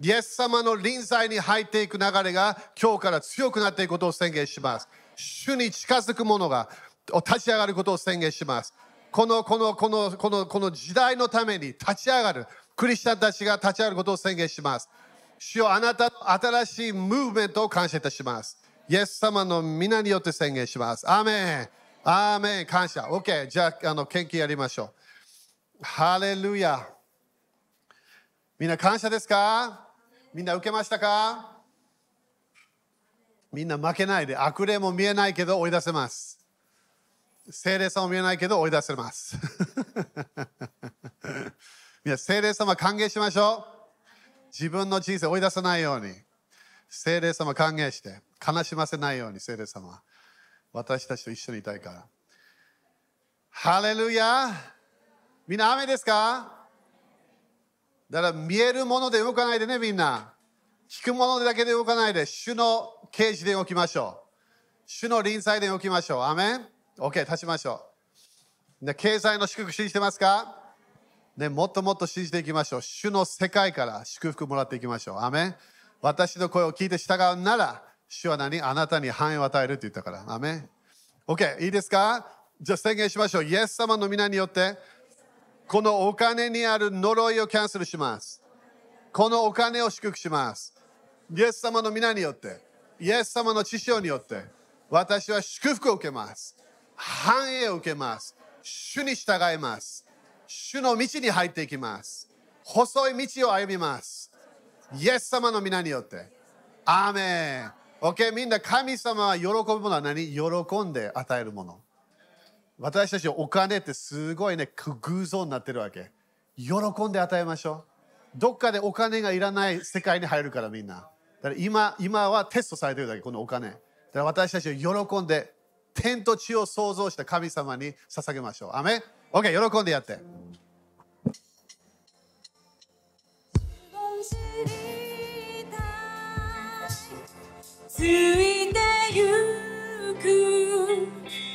イエス様の臨在に入っていく流れが今日から強くなっていくことを宣言します。主に近づく者が立ち上がることを宣言します。このこのこのこのこの時代のために立ち上がるクリスチャンたちが立ち上がることを宣言します。主よあなたの新しいムーブメントを感謝いたします。イエス様の皆によって宣言します。アーメン。アーメン。感謝。OK。じゃあ、あの、献金やりましょう。ハレルヤ。みんな感謝ですか？みんな受けましたか？みんな負けないで。悪霊も見えないけど追い出せます。精霊様も見えないけど追い出せます。みんな精霊様歓迎しましょう。自分の人生追い出さないように。精霊様歓迎して。悲しませないように、精霊様。私たちと一緒にいたいから。ハレルヤみんな雨ですか？だから見えるもので動かないでね、みんな。聞くものだけで動かないで、主の啓示で動きましょう。主の臨在で動きましょう。アメン ?OK、立ちましょう。で経済の祝福信じてますか？ね、もっともっと信じていきましょう。主の世界から祝福もらっていきましょう。アメン私の声を聞いて従うなら、主は何？あなたに繁栄を与えるって言ったから。アメン ?OK、いいですか？じゃあ宣言しましょう。イエス様の皆によって、このお金にある呪いをキャンセルします。このお金を祝福します。イエス様の皆によって、イエス様の知性によって、私は祝福を受けます。繁栄を受けます。主に従います。主の道に入っていきます。細い道を歩みます。イエス様の皆によって。アーメン。OK、みんな神様は喜ぶものは何？喜んで与えるもの。私たちお金ってすごいね、偶像になってるわけ。喜んで与えましょう。どっかでお金がいらない世界に入るからみんな。だから今、今はテストされてるだけ、このお金。だから私たちを喜んで、天と地を創造した神様に捧げましょう。アメ ?OK、喜んでやって。ついてゆく